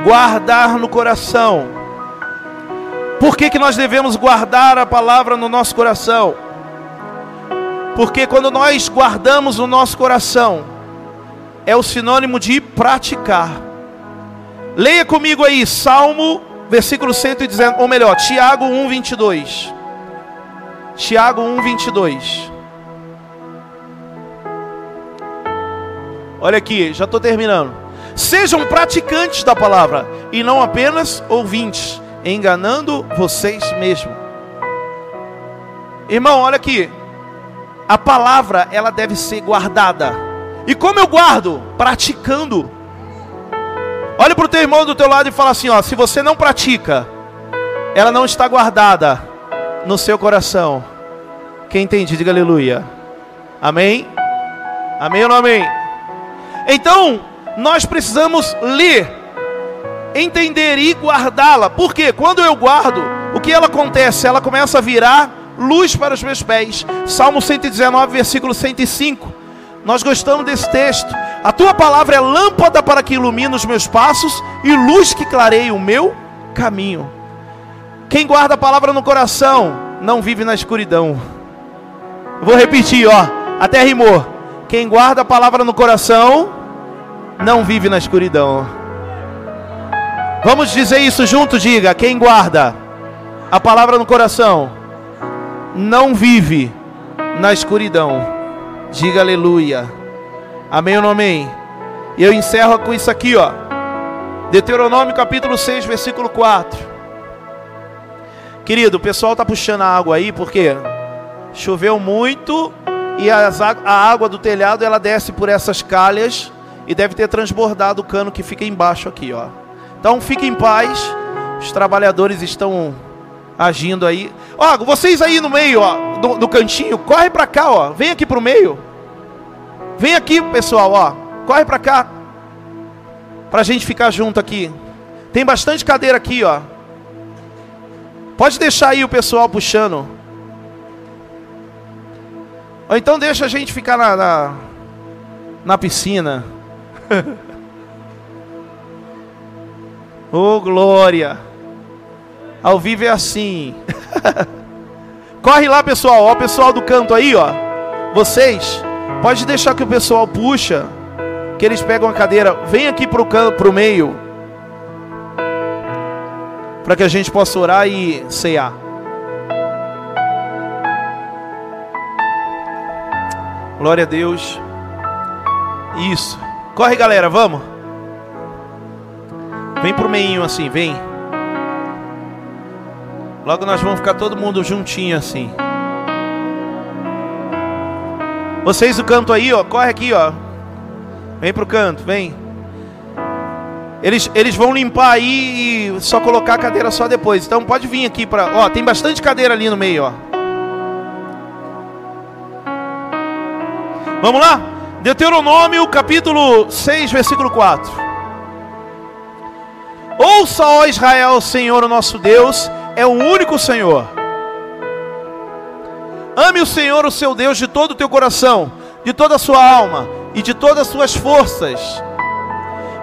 guardar no coração. Por que, que nós devemos guardar a palavra no nosso coração? Porque quando nós guardamos no nosso coração, é o sinônimo de praticar. Leia comigo aí, Salmo, versículo 119, ou melhor, Tiago 1, 22. Tiago 1, 22. Olha aqui, já estou terminando. Sejam praticantes da palavra e não apenas ouvintes, enganando vocês mesmos. Irmão, olha aqui. A palavra, ela deve ser guardada. E como eu guardo? Praticando. Olhe para o teu irmão do teu lado e fala assim: ó, se você não pratica, ela não está guardada no seu coração. Quem entende, diga aleluia. Amém? Amém ou não amém? Então, nós precisamos ler, entender e guardá-la. Porque quando eu guardo, o que ela acontece? Ela começa a virar luz para os meus pés. Salmo 119, versículo 105. Nós gostamos desse texto. A tua palavra é lâmpada para que ilumine os meus passos e luz que clareie o meu caminho. Quem guarda a palavra no coração não vive na escuridão. Vou repetir, ó, até rimou. Quem guarda a palavra no coração não vive na escuridão. Vamos dizer isso junto, diga. Quem guarda a palavra no coração não vive na escuridão. Diga aleluia. Amém ou não amém? E eu encerro com isso aqui, ó. Deuteronômio capítulo 6, versículo 4. Querido, o pessoal tá puxando a água aí porque choveu muito e a água do telhado ela desce por essas calhas e deve ter transbordado o cano que fica embaixo aqui, ó. Então fique em paz. Os trabalhadores estão agindo aí. Ó, vocês aí no meio, ó, do, do cantinho, corre para cá, ó. Vem aqui pro meio. Vem aqui, pessoal, ó. Corre para cá. Pra gente ficar junto aqui. Tem bastante cadeira aqui, ó. Pode deixar aí o pessoal puxando. Ou então deixa a gente ficar na, na, na piscina. oh, glória! Ao vivo é assim. Corre lá, pessoal. Ó, o pessoal do canto aí, ó. Vocês, pode deixar que o pessoal puxa. Que eles pegam a cadeira. Vem aqui pro canto, pro meio. Para que a gente possa orar e cear. Glória a Deus. Isso. Corre, galera, vamos. Vem pro meio assim, vem. Logo nós vamos ficar todo mundo juntinho assim. Vocês do canto aí, ó, corre aqui, ó. Vem pro canto, vem. Eles, eles vão limpar aí e só colocar a cadeira só depois. Então pode vir aqui para, ó, tem bastante cadeira ali no meio, ó. Vamos lá? Deuteronômio capítulo 6, versículo 4. Ouça, ó Israel, Senhor, o nosso Deus, é o único Senhor. Ame o Senhor, o seu Deus, de todo o teu coração, de toda a sua alma e de todas as suas forças.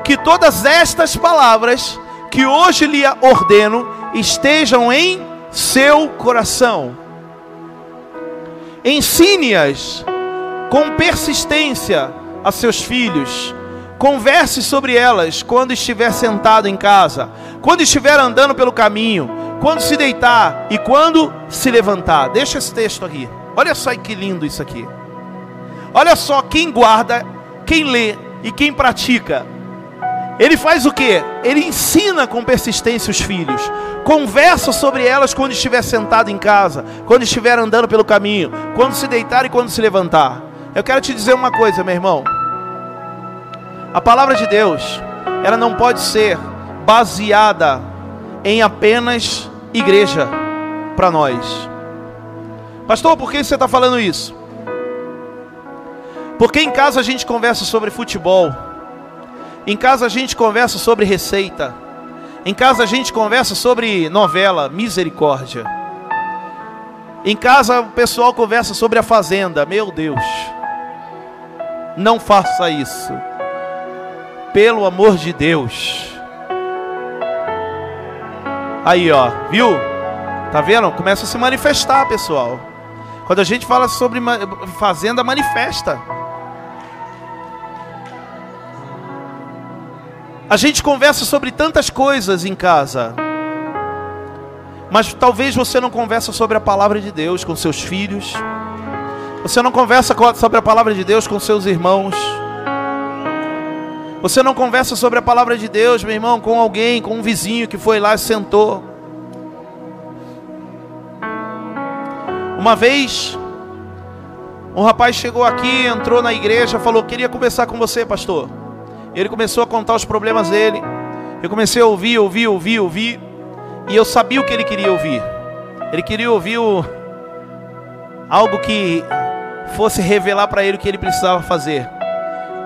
Que todas estas palavras que hoje lhe ordeno estejam em seu coração. Ensine-as com persistência a seus filhos. Converse sobre elas quando estiver sentado em casa, quando estiver andando pelo caminho, quando se deitar e quando se levantar. Deixa esse texto aqui. Olha só que lindo isso aqui. Olha só quem guarda, quem lê e quem pratica. Ele faz o que? Ele ensina com persistência os filhos. Conversa sobre elas quando estiver sentado em casa, quando estiver andando pelo caminho, quando se deitar e quando se levantar. Eu quero te dizer uma coisa, meu irmão. A palavra de Deus, ela não pode ser baseada em apenas igreja para nós. Pastor, por que você está falando isso? Porque em casa a gente conversa sobre futebol, em casa a gente conversa sobre receita, em casa a gente conversa sobre novela, misericórdia. Em casa o pessoal conversa sobre a fazenda, meu Deus. Não faça isso. Pelo amor de Deus. Aí, ó, viu? Tá vendo? Começa a se manifestar, pessoal. Quando a gente fala sobre fazenda, manifesta. A gente conversa sobre tantas coisas em casa. Mas talvez você não conversa sobre a palavra de Deus com seus filhos. Você não conversa sobre a palavra de Deus com seus irmãos. Você não conversa sobre a palavra de Deus, meu irmão, com alguém, com um vizinho que foi lá e sentou. Uma vez, um rapaz chegou aqui, entrou na igreja, falou: Queria conversar com você, pastor. Ele começou a contar os problemas dele. Eu comecei a ouvir, ouvir, ouvir, ouvir. E eu sabia o que ele queria ouvir. Ele queria ouvir o... algo que fosse revelar para ele o que ele precisava fazer.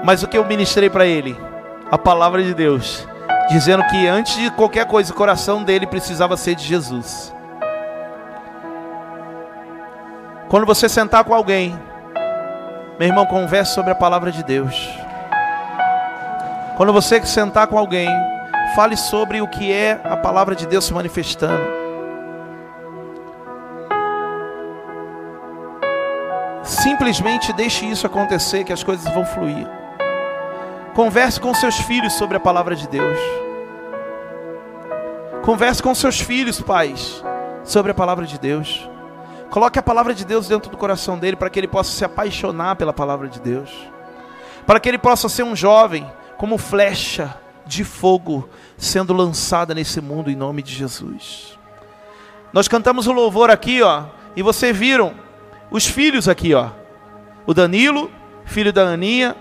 Mas o que eu ministrei para ele? A palavra de Deus, dizendo que antes de qualquer coisa, o coração dele precisava ser de Jesus. Quando você sentar com alguém, meu irmão, converse sobre a palavra de Deus. Quando você sentar com alguém, fale sobre o que é a palavra de Deus se manifestando. Simplesmente deixe isso acontecer, que as coisas vão fluir. Converse com seus filhos sobre a palavra de Deus. Converse com seus filhos, pais, sobre a palavra de Deus. Coloque a palavra de Deus dentro do coração dele para que ele possa se apaixonar pela palavra de Deus. Para que ele possa ser um jovem como flecha de fogo sendo lançada nesse mundo em nome de Jesus. Nós cantamos o louvor aqui, ó, e vocês viram os filhos aqui, ó. O Danilo, filho da Aninha,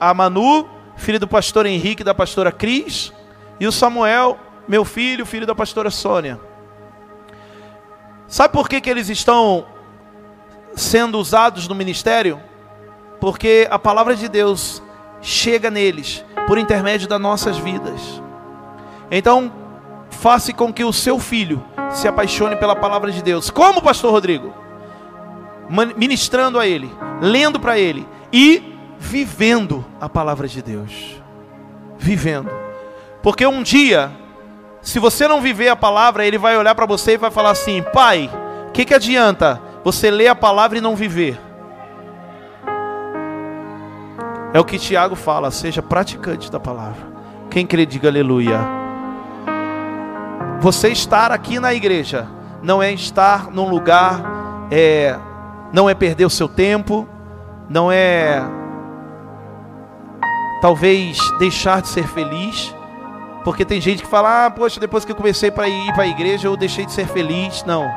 a Manu, filho do pastor Henrique e da pastora Cris, e o Samuel, meu filho, filho da pastora Sônia. Sabe por que, que eles estão sendo usados no ministério? Porque a palavra de Deus chega neles por intermédio das nossas vidas. Então, faça com que o seu filho se apaixone pela palavra de Deus. Como, pastor Rodrigo? Ministrando a ele, lendo para ele e vivendo a palavra de Deus. Vivendo. Porque um dia se você não viver a palavra, ele vai olhar para você e vai falar assim: Pai, o que, que adianta você ler a palavra e não viver? É o que Tiago fala: seja praticante da palavra. Quem crê, diga aleluia. Você estar aqui na igreja não é estar num lugar, é, não é perder o seu tempo, não é talvez deixar de ser feliz porque tem gente que fala: ah, poxa, depois que eu comecei para ir para a igreja, eu deixei de ser feliz. Não.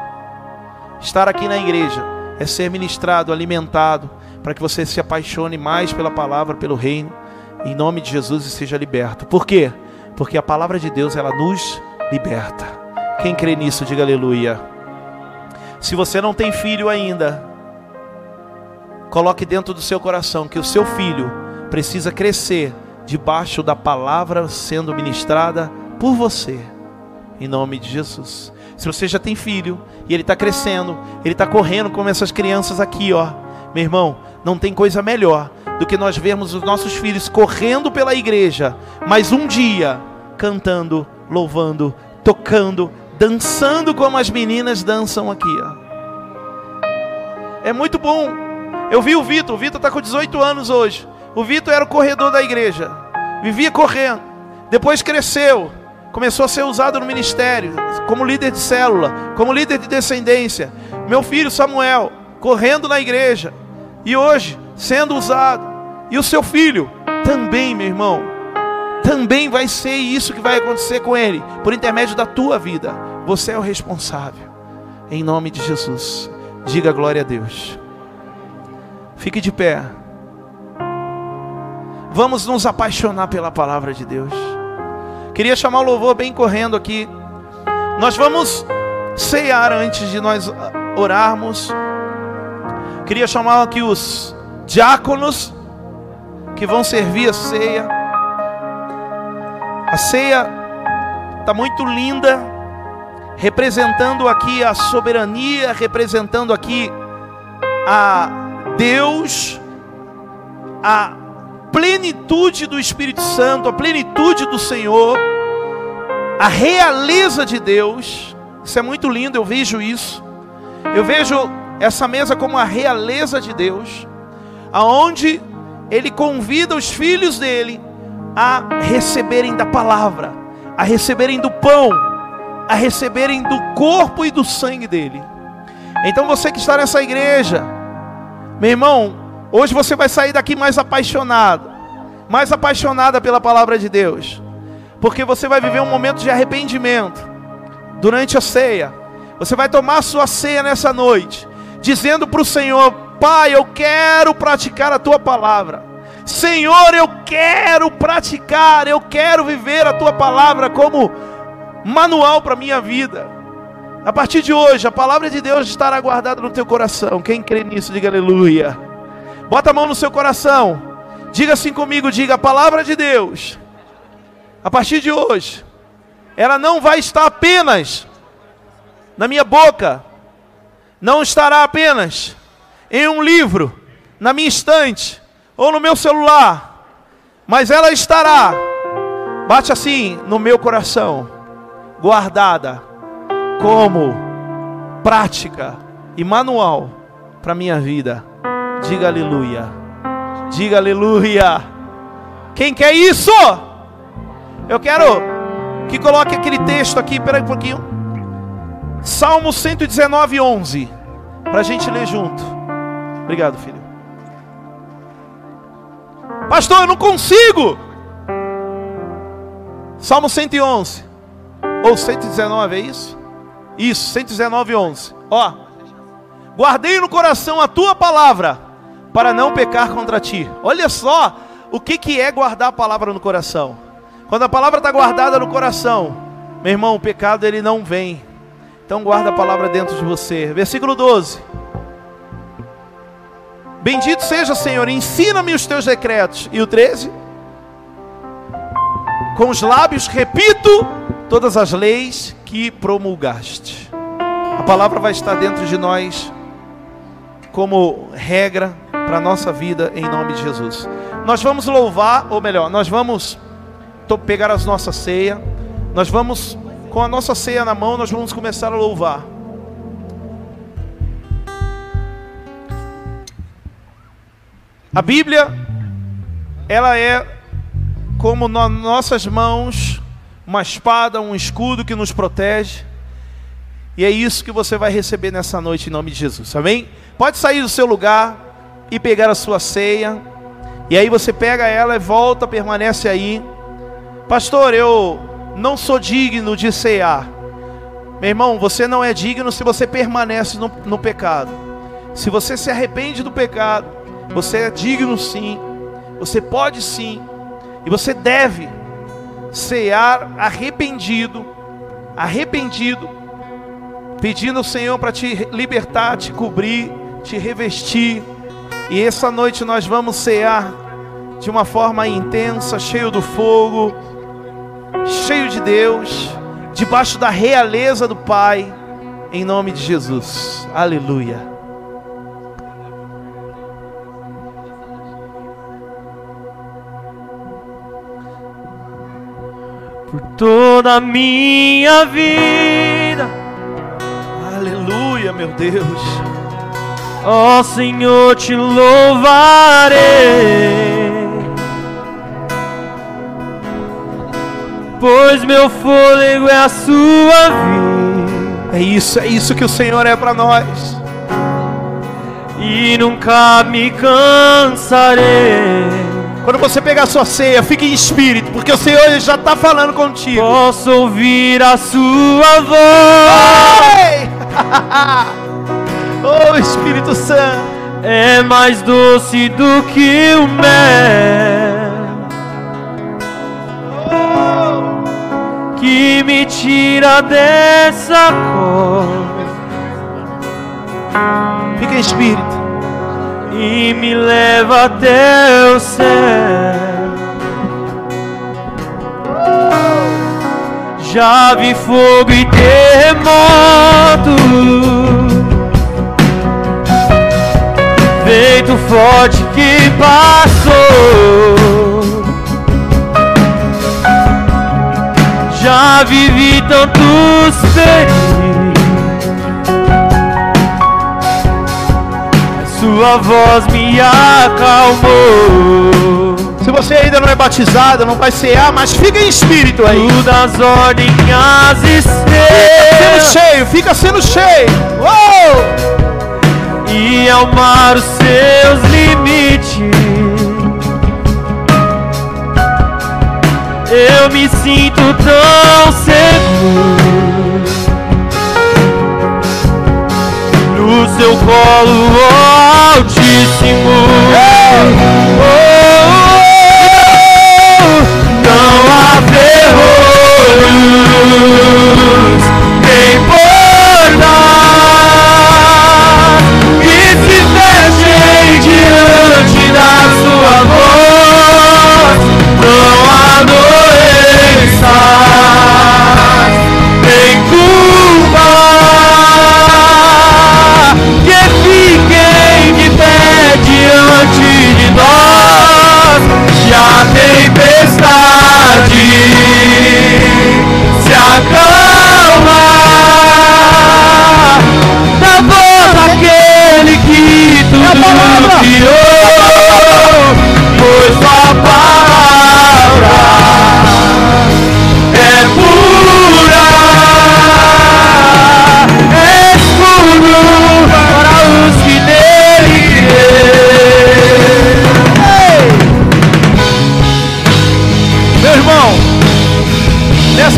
Estar aqui na igreja é ser ministrado, alimentado, para que você se apaixone mais pela palavra, pelo reino, em nome de Jesus e seja liberto. Por quê? Porque a palavra de Deus, ela nos liberta. Quem crê nisso, diga aleluia. Se você não tem filho ainda, coloque dentro do seu coração que o seu filho precisa crescer debaixo da palavra sendo ministrada por você, em nome de Jesus. Se você já tem filho e ele está crescendo, ele está correndo como essas crianças aqui, ó, meu irmão, não tem coisa melhor do que nós vermos os nossos filhos correndo pela igreja, mas um dia cantando, louvando, tocando, dançando como as meninas dançam aqui, ó. É muito bom. Eu vi o Vitor, o Vitor está com 18 anos hoje. O Vitor era o corredor da igreja, vivia correndo. Depois cresceu, começou a ser usado no ministério, como líder de célula, como líder de descendência. Meu filho Samuel, correndo na igreja, e hoje sendo usado. E o seu filho também, meu irmão, também vai ser isso que vai acontecer com ele, por intermédio da tua vida. Você é o responsável. Em nome de Jesus. Diga glória a Deus. Fique de pé. Vamos nos apaixonar pela palavra de Deus. Queria chamar o louvor bem correndo aqui. Nós vamos ceiar antes de nós orarmos. Queria chamar aqui os diáconos que vão servir a ceia. A ceia está muito linda, representando aqui a soberania, representando aqui a Deus, a plenitude do Espírito Santo, a plenitude do Senhor, a realeza de Deus, Isso é muito lindo, eu vejo isso. Eu vejo essa mesa como a realeza de Deus, aonde ele convida os filhos dele a receberem da palavra, a receberem do pão, a receberem do corpo e do sangue dele. Então você que está nessa igreja, meu irmão, hoje você vai sair daqui mais apaixonado, mais apaixonada pela palavra de Deus, porque você vai viver um momento de arrependimento durante a ceia. Você vai tomar sua ceia nessa noite, dizendo para o Senhor: Pai, eu quero praticar a tua palavra. Senhor, eu quero praticar, eu quero viver a tua palavra como manual para minha vida. A partir de hoje, a palavra de Deus estará guardada no teu coração. Quem crê nisso, diga aleluia. Bota a mão no seu coração. Diga assim comigo, diga a palavra de Deus. A partir de hoje, ela não vai estar apenas na minha boca, não estará apenas em um livro, na minha estante, ou no meu celular, mas ela estará, bate assim, no meu coração, guardada como prática e manual para minha vida. Diga aleluia. Diga aleluia. Quem quer isso? Eu quero que coloque aquele texto aqui, peraí um pouquinho. Salmo 119, 11. Para a gente ler junto. Obrigado, filho. Pastor, eu não consigo. Salmo 111 ou 119, é isso? Isso, 119, 11. Ó, guardei no coração a tua palavra para não pecar contra ti. Olha só o que, que é guardar a palavra no coração. Quando a palavra está guardada no coração, meu irmão, o pecado ele não vem. Então guarda a palavra dentro de você. Versículo 12. Bendito seja, Senhor, ensina-me os teus decretos. E o 13? Com os lábios repito todas as leis que promulgaste. A palavra vai estar dentro de nós como regra para a nossa vida em nome de Jesus. Nós vamos louvar, ou melhor, nós vamos pegar as nossa ceia, nós vamos com a nossa ceia na mão, nós vamos começar a louvar. A Bíblia, ela é como nas nossas mãos, uma espada, um escudo que nos protege. E é isso que você vai receber nessa noite em nome de Jesus. Amém? Pode sair do seu lugar e pegar a sua ceia. E aí você pega ela e volta, permanece aí. Pastor, eu não sou digno de cear. Meu irmão, você não é digno se você permanece no, no pecado. Se você se arrepende do pecado, você é digno sim. Você pode sim. E você deve cear arrependido, arrependido, pedindo ao Senhor para te libertar, te cobrir, te revestir. E essa noite nós vamos cear de uma forma intensa, cheio do fogo, cheio de Deus, debaixo da realeza do Pai, em nome de Jesus. Aleluia. por toda a minha vida. Aleluia, meu Deus. Ó oh, Senhor, te louvarei. Pois meu fôlego é a sua vida. É isso, é isso que o Senhor é para nós. E nunca me cansarei quando você pegar a sua ceia, fique em espírito, porque o Senhor já está falando contigo. Posso ouvir a sua voz. oh Espírito Santo. É mais doce do que o mel. Oh. Que me tira dessa cor. Fica em espírito e me leva até o céu. Já vi fogo e terremoto, vento forte que passou. Já vivi tantos perigos. Sua voz me acalmou. Se você ainda não é batizado, não vai cear, ah, mas fica em espírito aí. Tudo as ordens as estrelas. Fica sendo cheio, fica sendo cheio. Uou! E amar os seus limites. Eu me sinto tão seguro no seu colo, oh, Altíssimo. Oh, não há ferrolhos nem da sua voz. Não há doenças nem culpa que fiquem de pé diante de nós. A tempestade se acalma da voz daquele que tudo criou,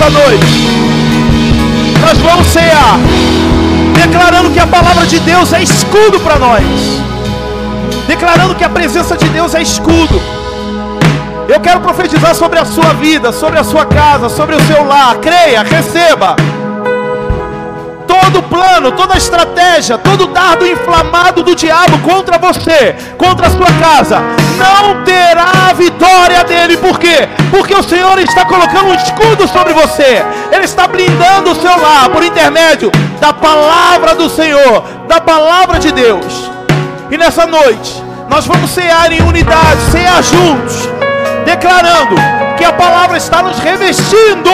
noite, nós vamos cear, declarando que a palavra de Deus é escudo para nós, declarando que a presença de Deus é escudo. Eu quero profetizar sobre a sua vida, sobre a sua casa, sobre o seu lar. Creia, receba. Todo plano, toda estratégia, todo dardo inflamado do diabo contra você, contra a sua casa, não terá vitória dele. Por quê? Porque o Senhor está colocando um escudo sobre você. Ele está blindando o seu lar por intermédio da palavra do Senhor, da palavra de Deus. E nessa noite, nós vamos cear em unidade, cear juntos, declarando que a palavra está nos revestindo,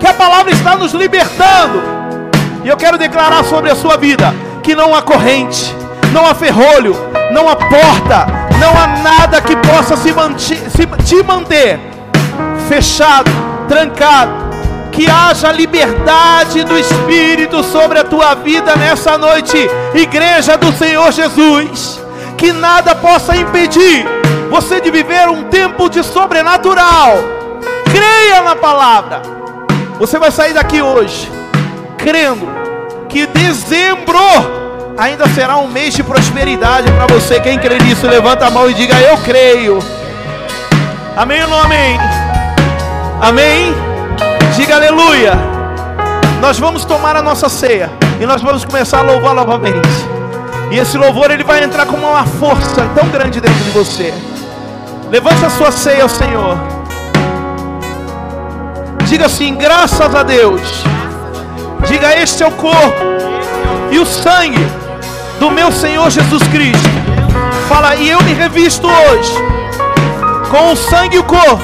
que a palavra está nos libertando. E eu quero declarar sobre a sua vida que não há corrente, não há ferrolho, não há porta, não há nada que possa se, manti- se te manter fechado, trancado. Que haja liberdade do Espírito sobre a tua vida nessa noite, igreja do Senhor Jesus. Que nada possa impedir você de viver um tempo de sobrenatural. Creia na palavra. Você vai sair daqui hoje crendo que dezembro ainda será um mês de prosperidade para você. Quem crê nisso, levanta a mão e diga: Eu creio. Amém ou não amém? Amém? Diga aleluia. Nós vamos tomar a nossa ceia e nós vamos começar a louvar novamente. E esse louvor ele vai entrar como uma força tão grande dentro de você. Levante a sua ceia Senhor. Diga assim: graças a Deus. Diga: Este é o corpo e o sangue do meu Senhor Jesus Cristo. Fala, e eu me revisto hoje com o sangue e o corpo,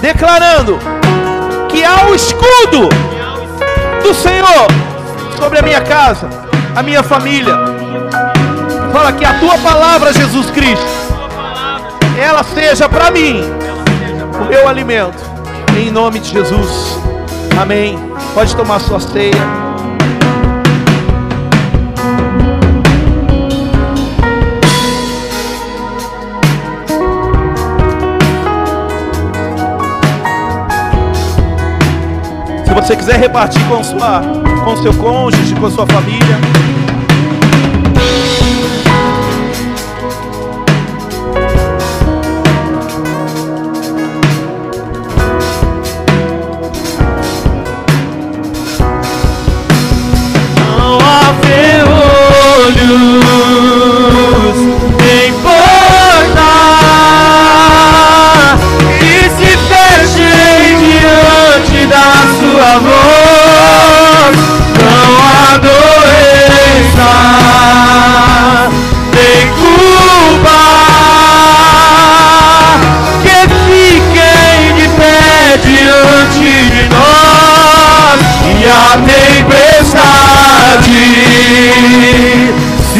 declarando que há o escudo do Senhor sobre a minha casa, a minha família. Fala que a tua palavra, Jesus Cristo, ela seja para mim o meu alimento, em nome de Jesus. Amém. Pode tomar sua ceia. Se você quiser repartir com sua, com seu cônjuge, com sua família,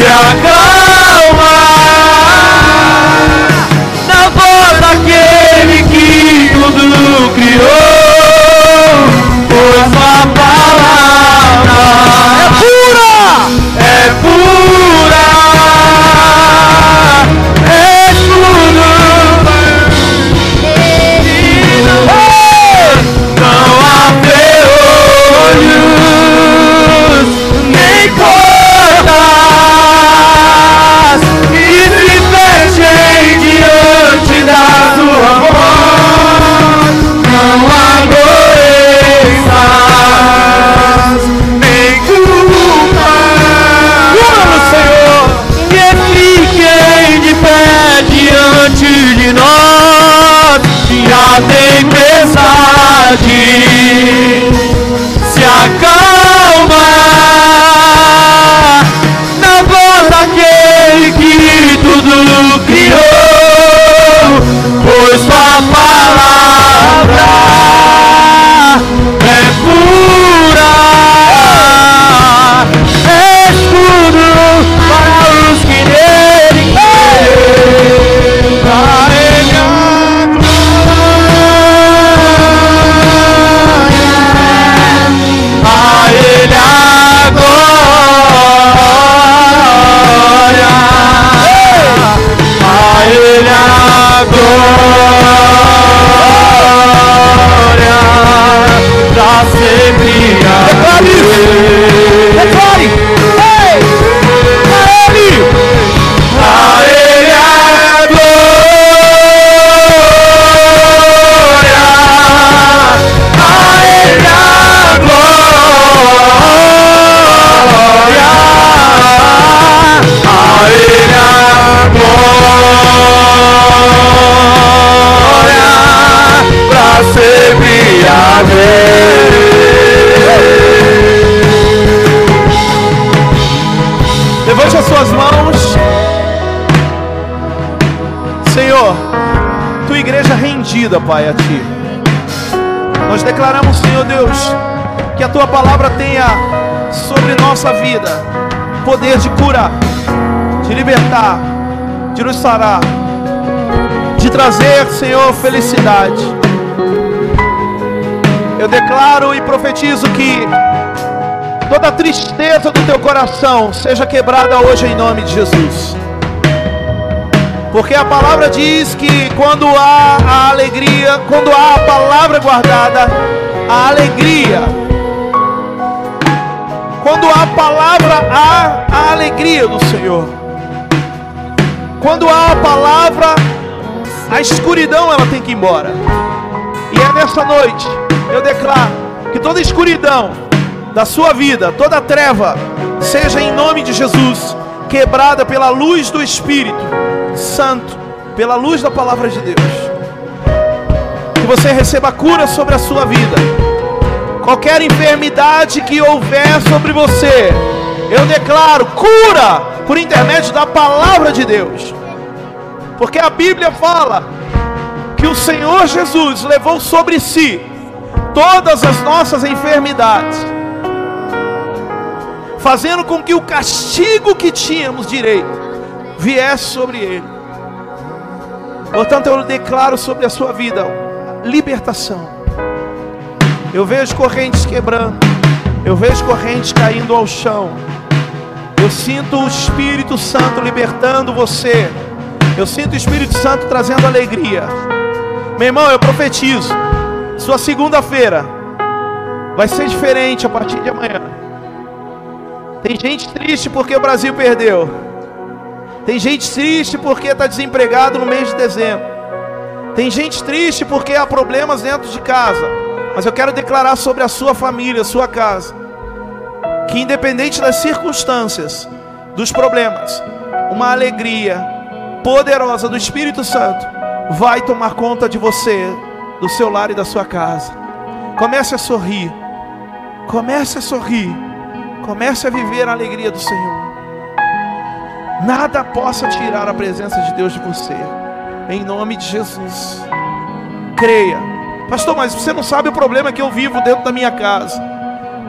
a Pai, a ti. Nós declaramos, Senhor Deus, que a tua palavra tenha sobre nossa vida poder de curar, de libertar, de nos sarar, de trazer, Senhor, felicidade. Eu declaro e profetizo que toda tristeza do teu coração seja quebrada hoje em nome de Jesus. Porque a palavra diz que quando há a alegria, quando há a palavra guardada, a alegria. Quando há a palavra, há a alegria do Senhor. Quando há a palavra, a escuridão ela tem que ir embora. E é nessa noite, eu declaro que toda escuridão da sua vida, toda treva, seja em nome de Jesus quebrada pela luz do Espírito Santo, pela luz da palavra de Deus. Que você receba cura sobre a sua vida. Qualquer enfermidade que houver sobre você, eu declaro cura por intermédio da palavra de Deus. Porque a Bíblia fala que o Senhor Jesus levou sobre si todas as nossas enfermidades, fazendo com que o castigo que tínhamos direito viesse sobre ele. Portanto, eu declaro sobre a sua vida libertação. Eu vejo correntes quebrando, eu vejo correntes caindo ao chão. Eu sinto o Espírito Santo libertando você. Eu sinto o Espírito Santo trazendo alegria. Meu irmão, eu profetizo. Sua segunda-feira vai ser diferente a partir de amanhã. Tem gente triste porque o Brasil perdeu. Tem gente triste porque está desempregado no mês de dezembro. Tem gente triste porque há problemas dentro de casa. Mas eu quero declarar sobre a sua família, a sua casa, que independente das circunstâncias, dos problemas, uma alegria poderosa do Espírito Santo vai tomar conta de você, do seu lar e da sua casa. Comece a sorrir. Comece a sorrir. Comece a viver a alegria do Senhor nada possa tirar a presença de Deus de você. Em nome de Jesus. Creia. Pastor, mas você não sabe o problema que eu vivo dentro da minha casa.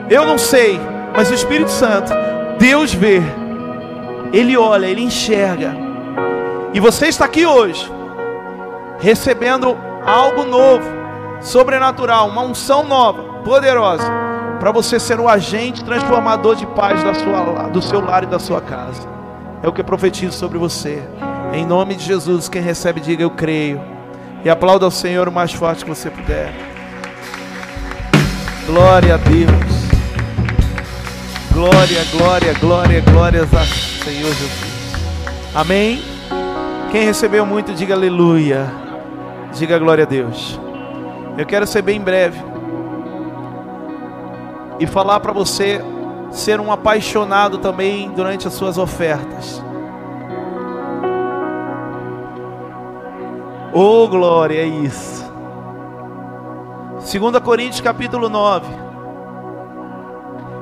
Eu não sei, mas o Espírito Santo, Deus vê. Ele olha, ele enxerga. E você está aqui hoje, recebendo algo novo, sobrenatural, uma unção nova, poderosa, para você ser o agente transformador de paz da sua, do seu lar e da sua casa. É o que eu profetizo sobre você. Em nome de Jesus, quem recebe, diga eu creio. E aplauda ao Senhor o mais forte que você puder. Glória a Deus. Glória, glória, glória, glórias a Senhor Jesus. Amém. Quem recebeu muito, diga aleluia. Diga glória a Deus. Eu quero ser bem breve e falar para você ser um apaixonado também durante as suas ofertas. Oh, glória, é isso. 2 Coríntios capítulo 9.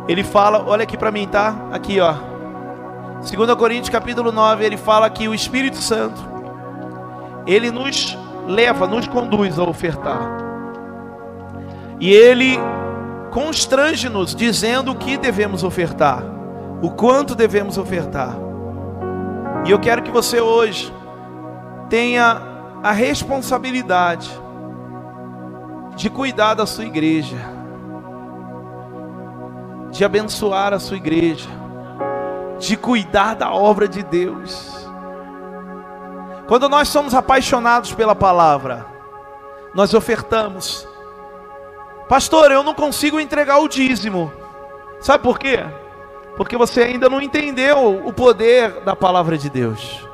Ele fala, olha aqui para mim, tá? Aqui, ó. 2 Coríntios capítulo 9, ele fala que o Espírito Santo ele nos leva, nos conduz a ofertar. E ele constrange-nos dizendo o que devemos ofertar, o quanto devemos ofertar. E eu quero que você hoje tenha a responsabilidade de cuidar da sua igreja, de abençoar a sua igreja, de cuidar da obra de Deus. Quando nós somos apaixonados pela palavra, nós ofertamos Pastor, eu não consigo entregar o dízimo. Sabe por quê? Porque você ainda não entendeu o poder da palavra de Deus.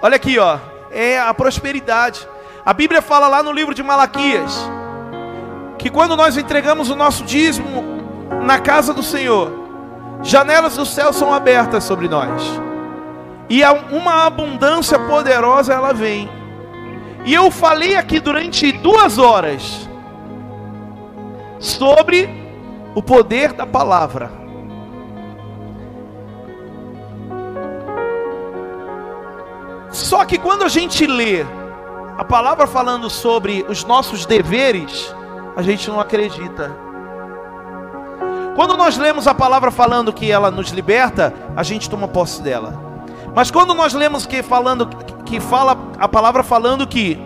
Olha aqui, ó, é a prosperidade. A Bíblia fala lá no livro de Malaquias que quando nós entregamos o nosso dízimo na casa do Senhor, janelas do céu são abertas sobre nós. E uma abundância poderosa ela vem. E eu falei aqui durante duas horas sobre o poder da palavra. Só que quando a gente lê a palavra falando sobre os nossos deveres, a gente não acredita. Quando nós lemos a palavra falando que ela nos liberta, a gente toma posse dela. Mas quando nós lemos que falando que fala a palavra falando que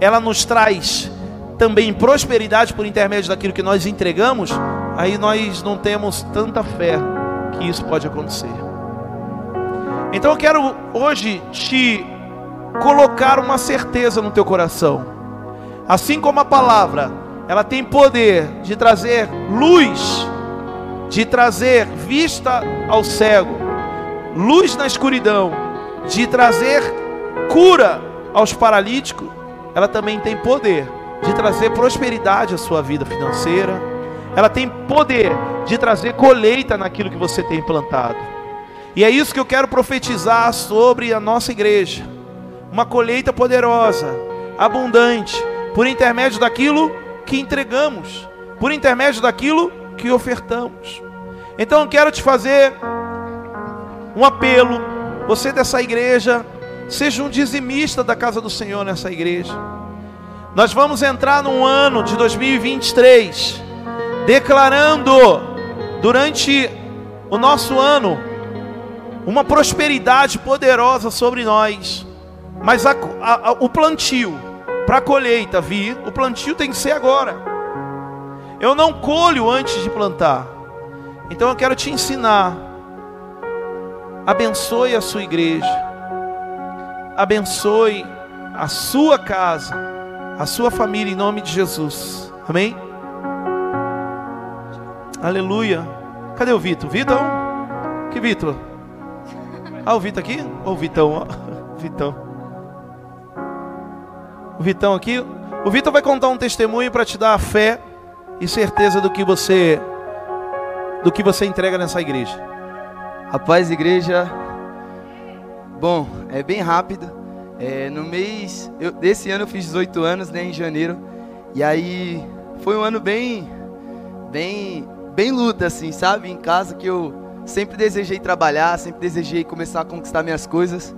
ela nos traz também prosperidade por intermédio daquilo que nós entregamos, aí nós não temos tanta fé que isso pode acontecer. Então eu quero hoje te colocar uma certeza no teu coração. Assim como a palavra, ela tem poder de trazer luz, de trazer vista ao cego, luz na escuridão, de trazer cura aos paralíticos, ela também tem poder de trazer prosperidade à sua vida financeira. Ela tem poder de trazer colheita naquilo que você tem plantado. E é isso que eu quero profetizar sobre a nossa igreja. Uma colheita poderosa, abundante, por intermédio daquilo que entregamos, por intermédio daquilo que ofertamos. Então eu quero te fazer um apelo, você dessa igreja, seja um dizimista da casa do Senhor nessa igreja. Nós vamos entrar num ano de 2023 declarando durante o nosso ano uma prosperidade poderosa sobre nós. Mas a, a, a, o plantio para a colheita vir, o plantio tem que ser agora. Eu não colho antes de plantar. Então eu quero te ensinar. Abençoe a sua igreja. Abençoe a sua casa, a sua família em nome de Jesus. Amém? Aleluia. Cadê o Vitor? Vitor? Que Vitor? Ah, o Vitor aqui? Ou o Vitão? Vitão. O Vitão aqui. O Vitor vai contar um testemunho para te dar a fé e certeza do que você do que você entrega nessa igreja. Rapaz, igreja. Bom, é bem rápido. É, no mês eu, desse ano eu fiz 18 anos, né, em janeiro. E aí foi um ano bem, bem, bem luta, assim, sabe? Em casa que eu sempre desejei trabalhar, sempre desejei começar a conquistar minhas coisas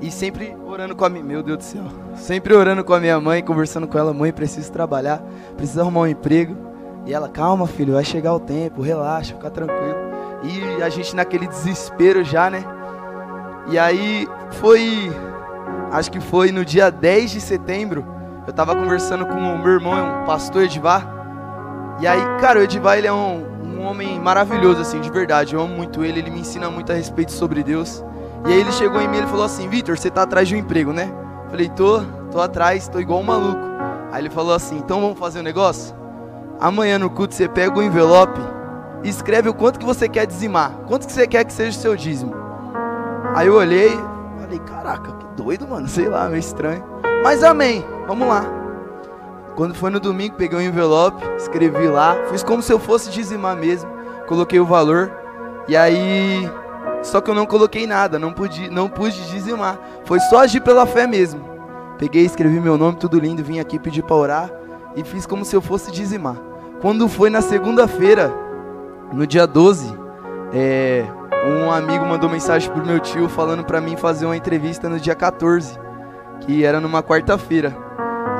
e sempre orando com a minha, meu Deus do céu, sempre orando com a minha mãe, conversando com ela, mãe, preciso trabalhar, preciso arrumar um emprego. E ela, calma, filho, vai chegar o tempo, relaxa, fica tranquilo. E a gente naquele desespero já, né? E aí foi acho que foi no dia 10 de setembro, eu tava conversando com o meu irmão, o pastor Edivar. E aí, cara, o Edivar ele é um, um homem maravilhoso, assim, de verdade. Eu amo muito ele, ele me ensina muito a respeito sobre Deus. E aí ele chegou em mim e falou assim: Vitor, você tá atrás de um emprego, né? Falei: tô, tô atrás, tô igual um maluco. Aí ele falou assim: então vamos fazer um negócio? Amanhã no culto você pega o envelope e escreve o quanto que você quer dizimar. Quanto que você quer que seja o seu dízimo? Aí eu olhei, falei: caraca, doido, mano, sei lá, meio estranho. Mas amém, vamos lá. Quando foi no domingo, peguei um envelope, escrevi lá, fiz como se eu fosse dizimar mesmo, coloquei o valor e aí só que eu não coloquei nada, não pude, não pude dizimar. Foi só agir pela fé mesmo. Peguei, escrevi meu nome, tudo lindo, vim aqui pedir para orar e fiz como se eu fosse dizimar. Quando foi na segunda-feira, no dia 12, é, um amigo mandou mensagem pro meu tio falando para mim fazer uma entrevista no dia 14, que era numa quarta-feira.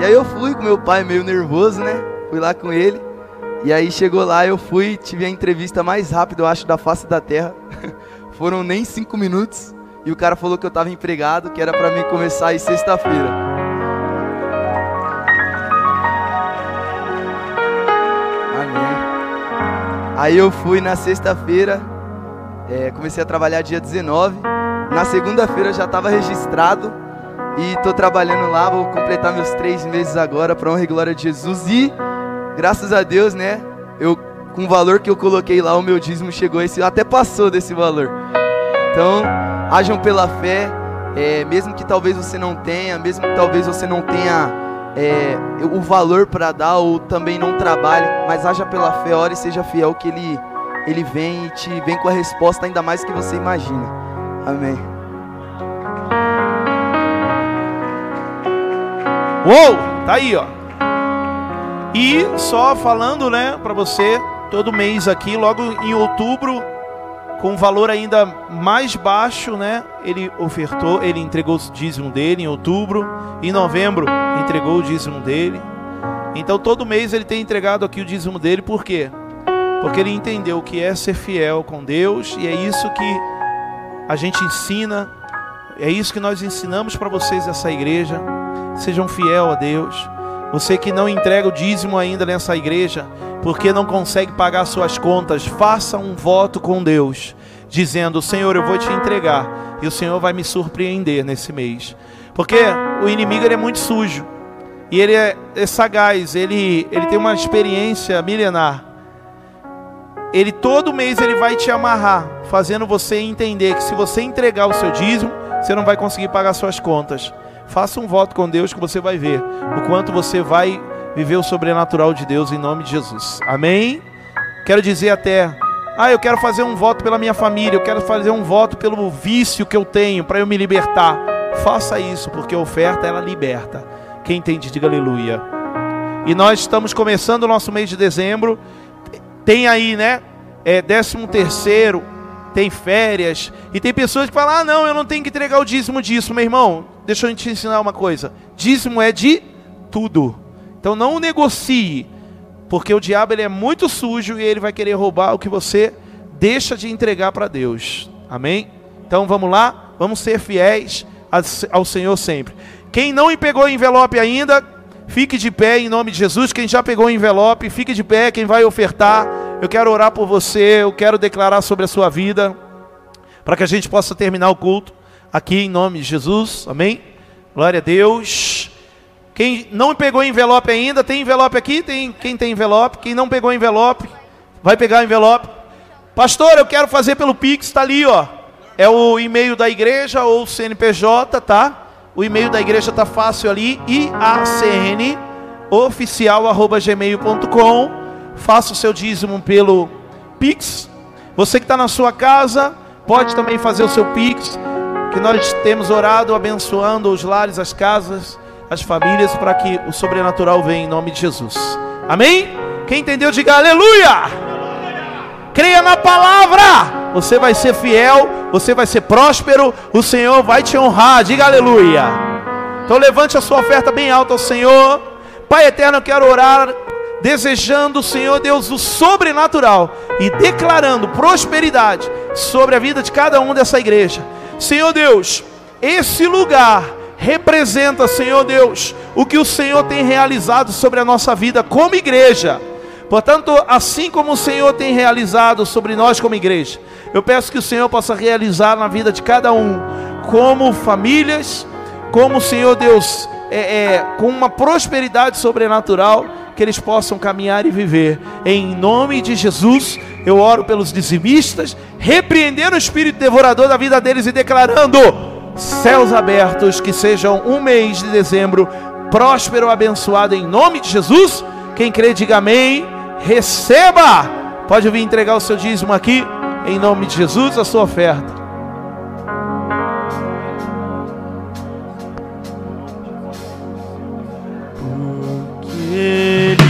E aí eu fui com meu pai meio nervoso, né? Fui lá com ele. E aí chegou lá, eu fui, tive a entrevista mais rápida, eu acho, da face da terra. Foram nem cinco minutos. E o cara falou que eu estava empregado, que era para mim começar aí sexta-feira. Aí eu fui na sexta-feira, é, comecei a trabalhar dia 19. Na segunda-feira já estava registrado e tô trabalhando lá, vou completar meus três meses agora para honra e glória de Jesus. E graças a Deus, né? Eu com o valor que eu coloquei lá, o meu dízimo chegou esse, até passou desse valor. Então, hajam pela fé, é, mesmo que talvez você não tenha, mesmo que talvez você não tenha é, o valor para dar ou também não trabalhe, mas haja pela fé, ore e seja fiel que ele ele vem e te vem com a resposta ainda mais que você imagina. Amém. Uou, tá aí, ó. E só falando, né, para você, todo mês aqui, logo em outubro, com valor ainda mais baixo, né? Ele ofertou, ele entregou o dízimo dele em outubro, em novembro entregou o dízimo dele. Então todo mês ele tem entregado aqui o dízimo dele, por quê? Porque ele entendeu o que é ser fiel com Deus e é isso que a gente ensina, é isso que nós ensinamos para vocês essa igreja. Sejam fiel a Deus. Você que não entrega o dízimo ainda nessa igreja, porque não consegue pagar suas contas, faça um voto com Deus, dizendo: Senhor, eu vou te entregar e o Senhor vai me surpreender nesse mês. Porque o inimigo ele é muito sujo e ele é, é sagaz, ele, ele tem uma experiência milenar. Ele todo mês ele vai te amarrar, fazendo você entender que se você entregar o seu dízimo, você não vai conseguir pagar suas contas. Faça um voto com Deus que você vai ver o quanto você vai viver o sobrenatural de Deus em nome de Jesus. Amém? Quero dizer até, ah, eu quero fazer um voto pela minha família, eu quero fazer um voto pelo vício que eu tenho para eu me libertar. Faça isso, porque a oferta ela liberta. Quem entende, diga aleluia. E nós estamos começando o nosso mês de dezembro. Tem aí, né? É décimo terceiro, tem férias. E tem pessoas que falam: ah, não, eu não tenho que entregar o dízimo disso, meu irmão deixa eu te ensinar uma coisa: dízimo é de tudo. Então não negocie, porque o diabo ele é muito sujo e ele vai querer roubar o que você deixa de entregar para Deus. Amém? Então vamos lá, vamos ser fiéis ao Senhor sempre. Quem não pegou envelope ainda, fique de pé em nome de Jesus. Quem já pegou envelope, fique de pé. Quem vai ofertar, eu quero orar por você, eu quero declarar sobre a sua vida, para que a gente possa terminar o culto aqui em nome de Jesus, amém? Glória a Deus. Quem não pegou envelope ainda, tem envelope aqui? Tem quem tem envelope? Quem não pegou envelope, vai pegar envelope. Pastor, eu quero fazer pelo Pix, está ali, ó. É o e-mail da igreja ou CNPJ, tá? O e-mail da igreja está fácil ali, iacn oficial@gmail.com. Faça o seu dízimo pelo Pix. Você que está na sua casa, pode também fazer o seu Pix que nós temos orado abençoando os lares, as casas, as famílias, para que o sobrenatural venha em nome de Jesus. Amém? Quem entendeu, diga aleluia! Creia na palavra. Você vai ser fiel, você vai ser próspero, o Senhor vai te honrar. Diga aleluia. Então levante a sua oferta bem alta ao Senhor. Pai eterno, eu quero orar desejando, Senhor Deus, o sobrenatural e declarando prosperidade sobre a vida de cada um dessa igreja. Senhor Deus, esse lugar representa, Senhor Deus, o que o Senhor tem realizado sobre a nossa vida como igreja. Portanto, assim como o Senhor tem realizado sobre nós como igreja, eu peço que o Senhor possa realizar na vida de cada um, como famílias, como o Senhor Deus, é, é, com uma prosperidade sobrenatural, que eles possam caminhar e viver. Em nome de Jesus, eu oro pelos dizimistas, repreendendo o espírito devorador da vida deles e declarando céus abertos, que sejam um mês de dezembro próspero, abençoado em nome de Jesus. Quem crê, diga amém receba. Pode vir entregar o seu dízimo aqui, em nome de Jesus, a sua oferta. Porque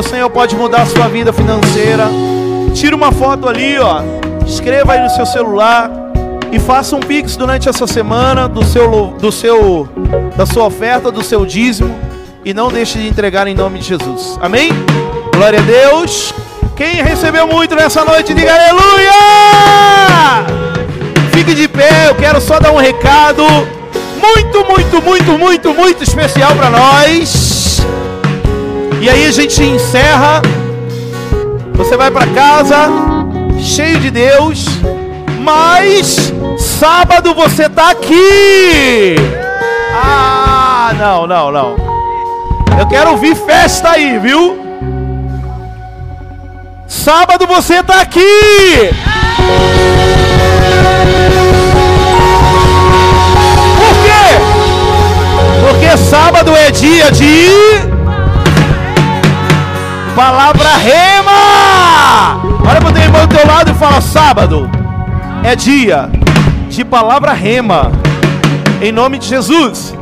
o Senhor pode mudar a sua vida financeira, tira uma foto ali, ó, escreva aí no seu celular e faça um pix durante essa semana do seu do seu da sua oferta, do seu dízimo e não deixe de entregar em nome de Jesus. Amém? Glória a Deus. Quem recebeu muito nessa noite, diga aleluia! Fique de pé, eu quero só dar um recado muito, muito, muito, muito, muito especial para nós. E aí a gente encerra. Você vai para casa cheio de Deus, mas sábado você tá aqui. Ah, não, não, não. Eu quero ouvir festa aí, viu? Sábado você tá aqui. Por quê? Porque sábado é dia de palavra rema. Olha para o irmão do teu lado e fala: sábado é dia de palavra rema. Em nome de Jesus.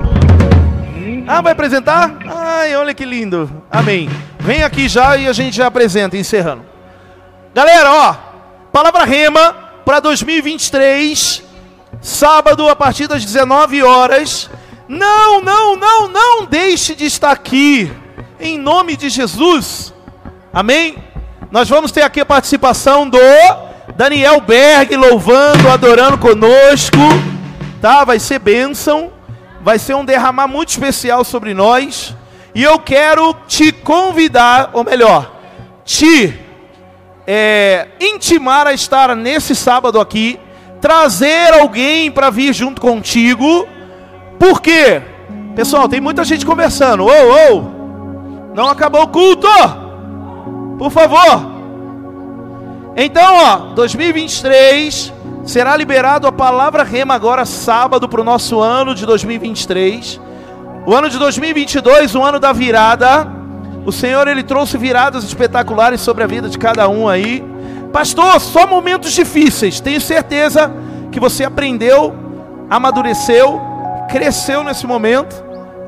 Ah, vai apresentar? Ai, olha que lindo. Amém. Vem aqui já e a gente já apresenta, encerrando. Galera, ó, palavra rema para 2023, sábado a partir das 19 horas. Não, não, não, não deixe de estar aqui. Em nome de Jesus. Amém? Nós vamos ter aqui a participação do Daniel Berg louvando, adorando conosco. Tá? Vai ser bênção. Vai ser um derramar muito especial sobre nós. E eu quero te convidar, ou melhor, te é, intimar a estar nesse sábado aqui, trazer alguém para vir junto contigo. Por quê? Pessoal, tem muita gente conversando. Ô, ô, não acabou o culto. Por favor. Então, ó, 2023 será liberado a palavra rema agora sábado para o nosso ano de 2023. O ano de 2022, o ano da virada. O Senhor ele trouxe viradas espetaculares sobre a vida de cada um aí. Pastor, só momentos difíceis. Tenho certeza que você aprendeu, amadureceu, cresceu nesse momento.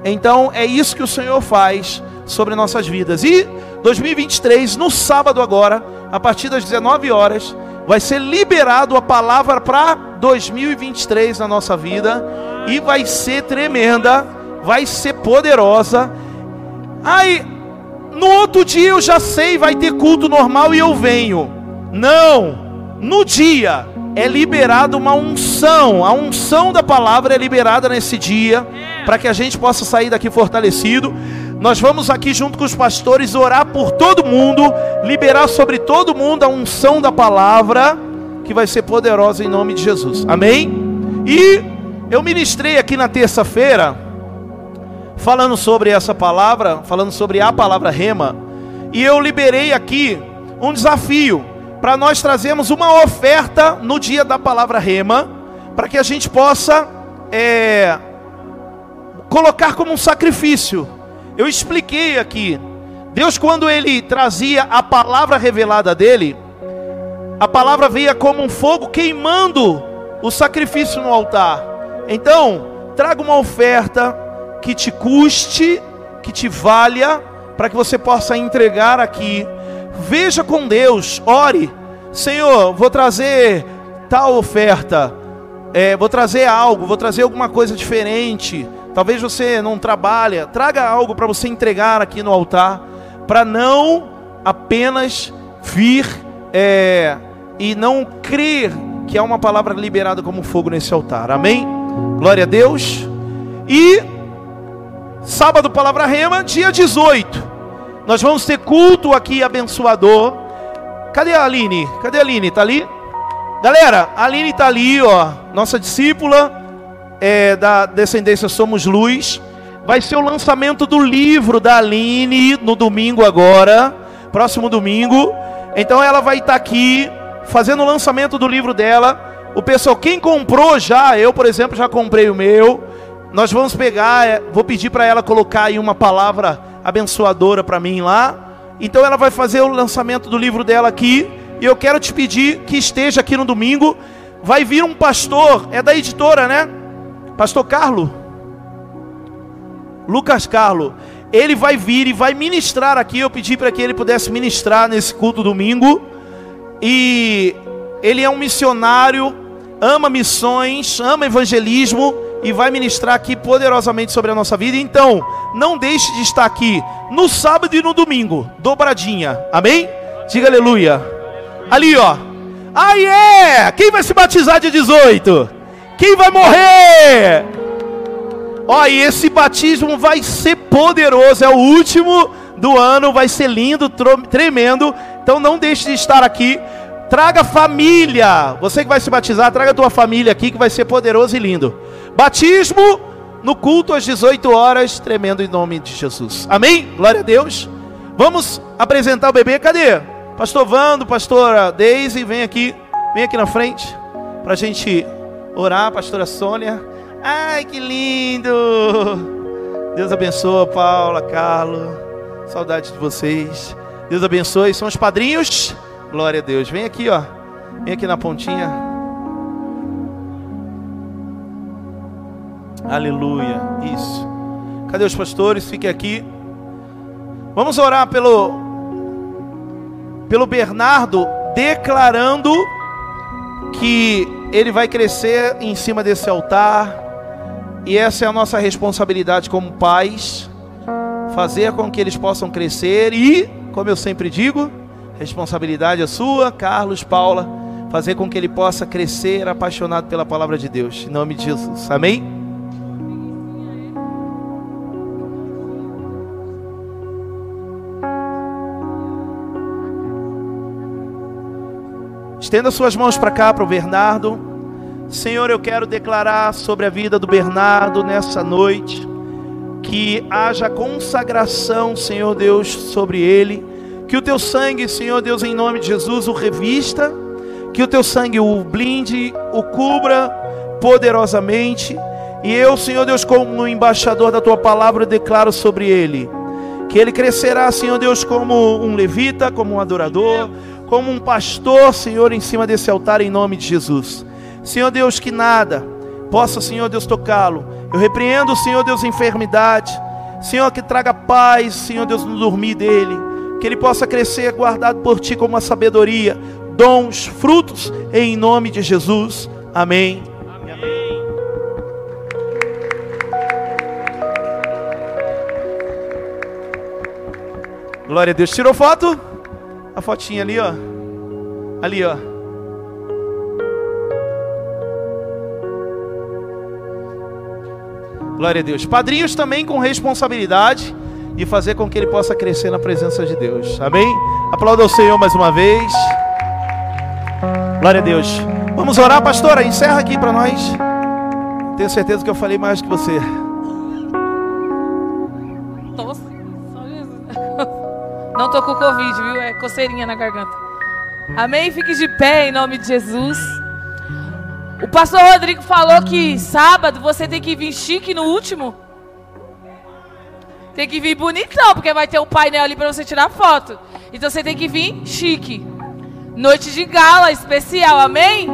Então é isso que o Senhor faz sobre nossas vidas. E 2023, no sábado agora, a partir das 19 horas, vai ser liberado a palavra para 2023 na nossa vida e vai ser tremenda, vai ser poderosa. Aí, no outro dia eu já sei, vai ter culto normal e eu venho. Não, no dia é liberada uma unção, a unção da palavra é liberada nesse dia, para que a gente possa sair daqui fortalecido. Nós vamos aqui junto com os pastores orar por todo mundo, liberar sobre todo mundo a unção da palavra, que vai ser poderosa em nome de Jesus. Amém? E eu ministrei aqui na terça-feira, falando sobre essa palavra, falando sobre a palavra rema, e eu liberei aqui um desafio para nós trazermos uma oferta no dia da palavra rema, para que a gente possa é, colocar como um sacrifício eu expliquei aqui. Deus, quando ele trazia a palavra revelada dele, a palavra veio como um fogo queimando o sacrifício no altar. Então, traga uma oferta que te custe, que te valha, para que você possa entregar aqui. Veja com Deus, ore, Senhor, vou trazer tal oferta, é, vou trazer algo, vou trazer alguma coisa diferente. Talvez você não trabalha, traga algo para você entregar aqui no altar, para não apenas vir é, e não crer que há uma palavra liberada como fogo nesse altar. Amém? Glória a Deus. E sábado, palavra rema, dia 18. Nós vamos ter culto aqui abençoador. Cadê a Aline? Cadê a Aline? Tá ali? Galera, a Aline tá ali, ó, nossa discípula é, da Descendência Somos Luz. Vai ser o lançamento do livro da Aline no domingo agora, próximo domingo. Então ela vai estar tá aqui fazendo o lançamento do livro dela. O pessoal, quem comprou já, eu por exemplo já comprei o meu. Nós vamos pegar, é, vou pedir para ela colocar aí uma palavra abençoadora para mim lá. Então ela vai fazer o lançamento do livro dela aqui. E eu quero te pedir que esteja aqui no domingo. Vai vir um pastor, é da editora, né? Pastor Carlos? Lucas Carlos, ele vai vir e vai ministrar aqui. Eu pedi para que ele pudesse ministrar nesse culto domingo. E ele é um missionário, ama missões, ama evangelismo e vai ministrar aqui poderosamente sobre a nossa vida. Então, não deixe de estar aqui no sábado e no domingo, dobradinha. Amém? Diga aleluia. Ali, ó. Aí é! Quem vai se batizar dia 18? Quem vai morrer? Ó, e esse batismo vai ser poderoso, é o último do ano, vai ser lindo, tremendo. Então não deixe de estar aqui. Traga família. Você que vai se batizar, traga a tua família aqui que vai ser poderoso e lindo. Batismo no culto às 18 horas, tremendo em nome de Jesus. Amém? Glória a Deus. Vamos apresentar o bebê. Cadê? Pastor Vando, pastora Deise, vem aqui. Vem aqui na frente para a gente orar, pastora Sônia. Ai, que lindo! Deus abençoe, Paula, Carlos. Saudade de vocês. Deus abençoe. São os padrinhos. Glória a Deus. Vem aqui, ó. Vem aqui na pontinha. Aleluia. Isso. Cadê os pastores? Fiquem aqui. Vamos orar pelo pelo Bernardo declarando que ele vai crescer em cima desse altar e essa é a nossa responsabilidade como pais, fazer com que eles possam crescer e, como eu sempre digo, responsabilidade é sua, Carlos, Paula, fazer com que ele possa crescer apaixonado pela palavra de Deus. Em nome de Jesus. Amém? Estenda suas mãos para cá, para o Bernardo. Senhor, eu quero declarar sobre a vida do Bernardo nessa noite, que haja consagração, Senhor Deus, sobre ele, que o teu sangue, Senhor Deus, em nome de Jesus, o revista, que o teu sangue o blinde, o cubra poderosamente, e eu, Senhor Deus, como embaixador da tua palavra, declaro sobre ele, que ele crescerá, Senhor Deus, como um levita, como um adorador, como um pastor, Senhor, em cima desse altar, em nome de Jesus. Senhor Deus, que nada possa, Senhor Deus, tocá-lo. Eu repreendo, Senhor Deus, a enfermidade. Senhor, que traga paz, Senhor Deus, no dormir dele. Que ele possa crescer guardado por ti como uma sabedoria, dons, frutos, em nome de Jesus. Amém. Amém. Glória a Deus. Tirou foto? A fotinha ali, ó. Ali, ó. Glória a Deus. Padrinhos também com responsabilidade de fazer com que ele possa crescer na presença de Deus. Amém? Aplauda o Senhor mais uma vez. Glória a Deus. Vamos orar, pastora. Encerra aqui para nós. Tenho certeza que eu falei mais que você. Não tô com Covid, viu? Coceirinha na garganta. Amém? Fique de pé em nome de Jesus. O pastor Rodrigo falou que sábado você tem que vir chique no último. Tem que vir bonitão, porque vai ter um painel ali para você tirar foto. Então você tem que vir chique. Noite de gala especial, amém?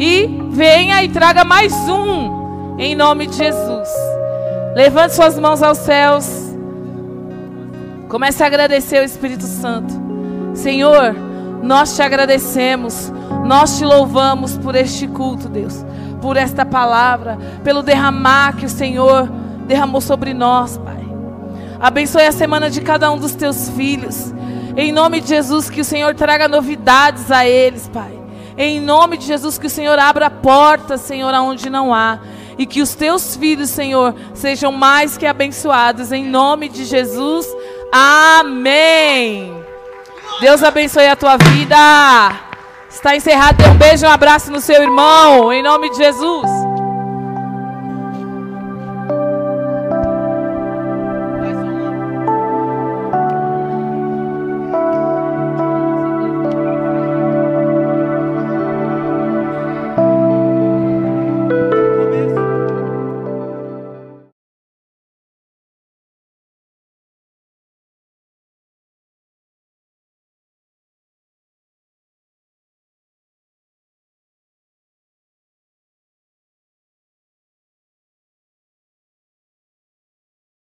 E venha e traga mais um, em nome de Jesus. Levante suas mãos aos céus. Comece a agradecer o Espírito Santo. Senhor, nós te agradecemos nós te louvamos por este culto, Deus, por esta palavra, pelo derramar que o Senhor derramou sobre nós, Pai. Abençoe a semana de cada um dos teus filhos. Em nome de Jesus, que o Senhor traga novidades a eles, Pai. Em nome de Jesus, que o Senhor abra portas, Senhor, aonde não há. E que os teus filhos, Senhor, sejam mais que abençoados. Em nome de Jesus. Amém. Deus abençoe a tua vida. Está encerrado. Dê um beijo, um abraço no seu irmão. Em nome de Jesus.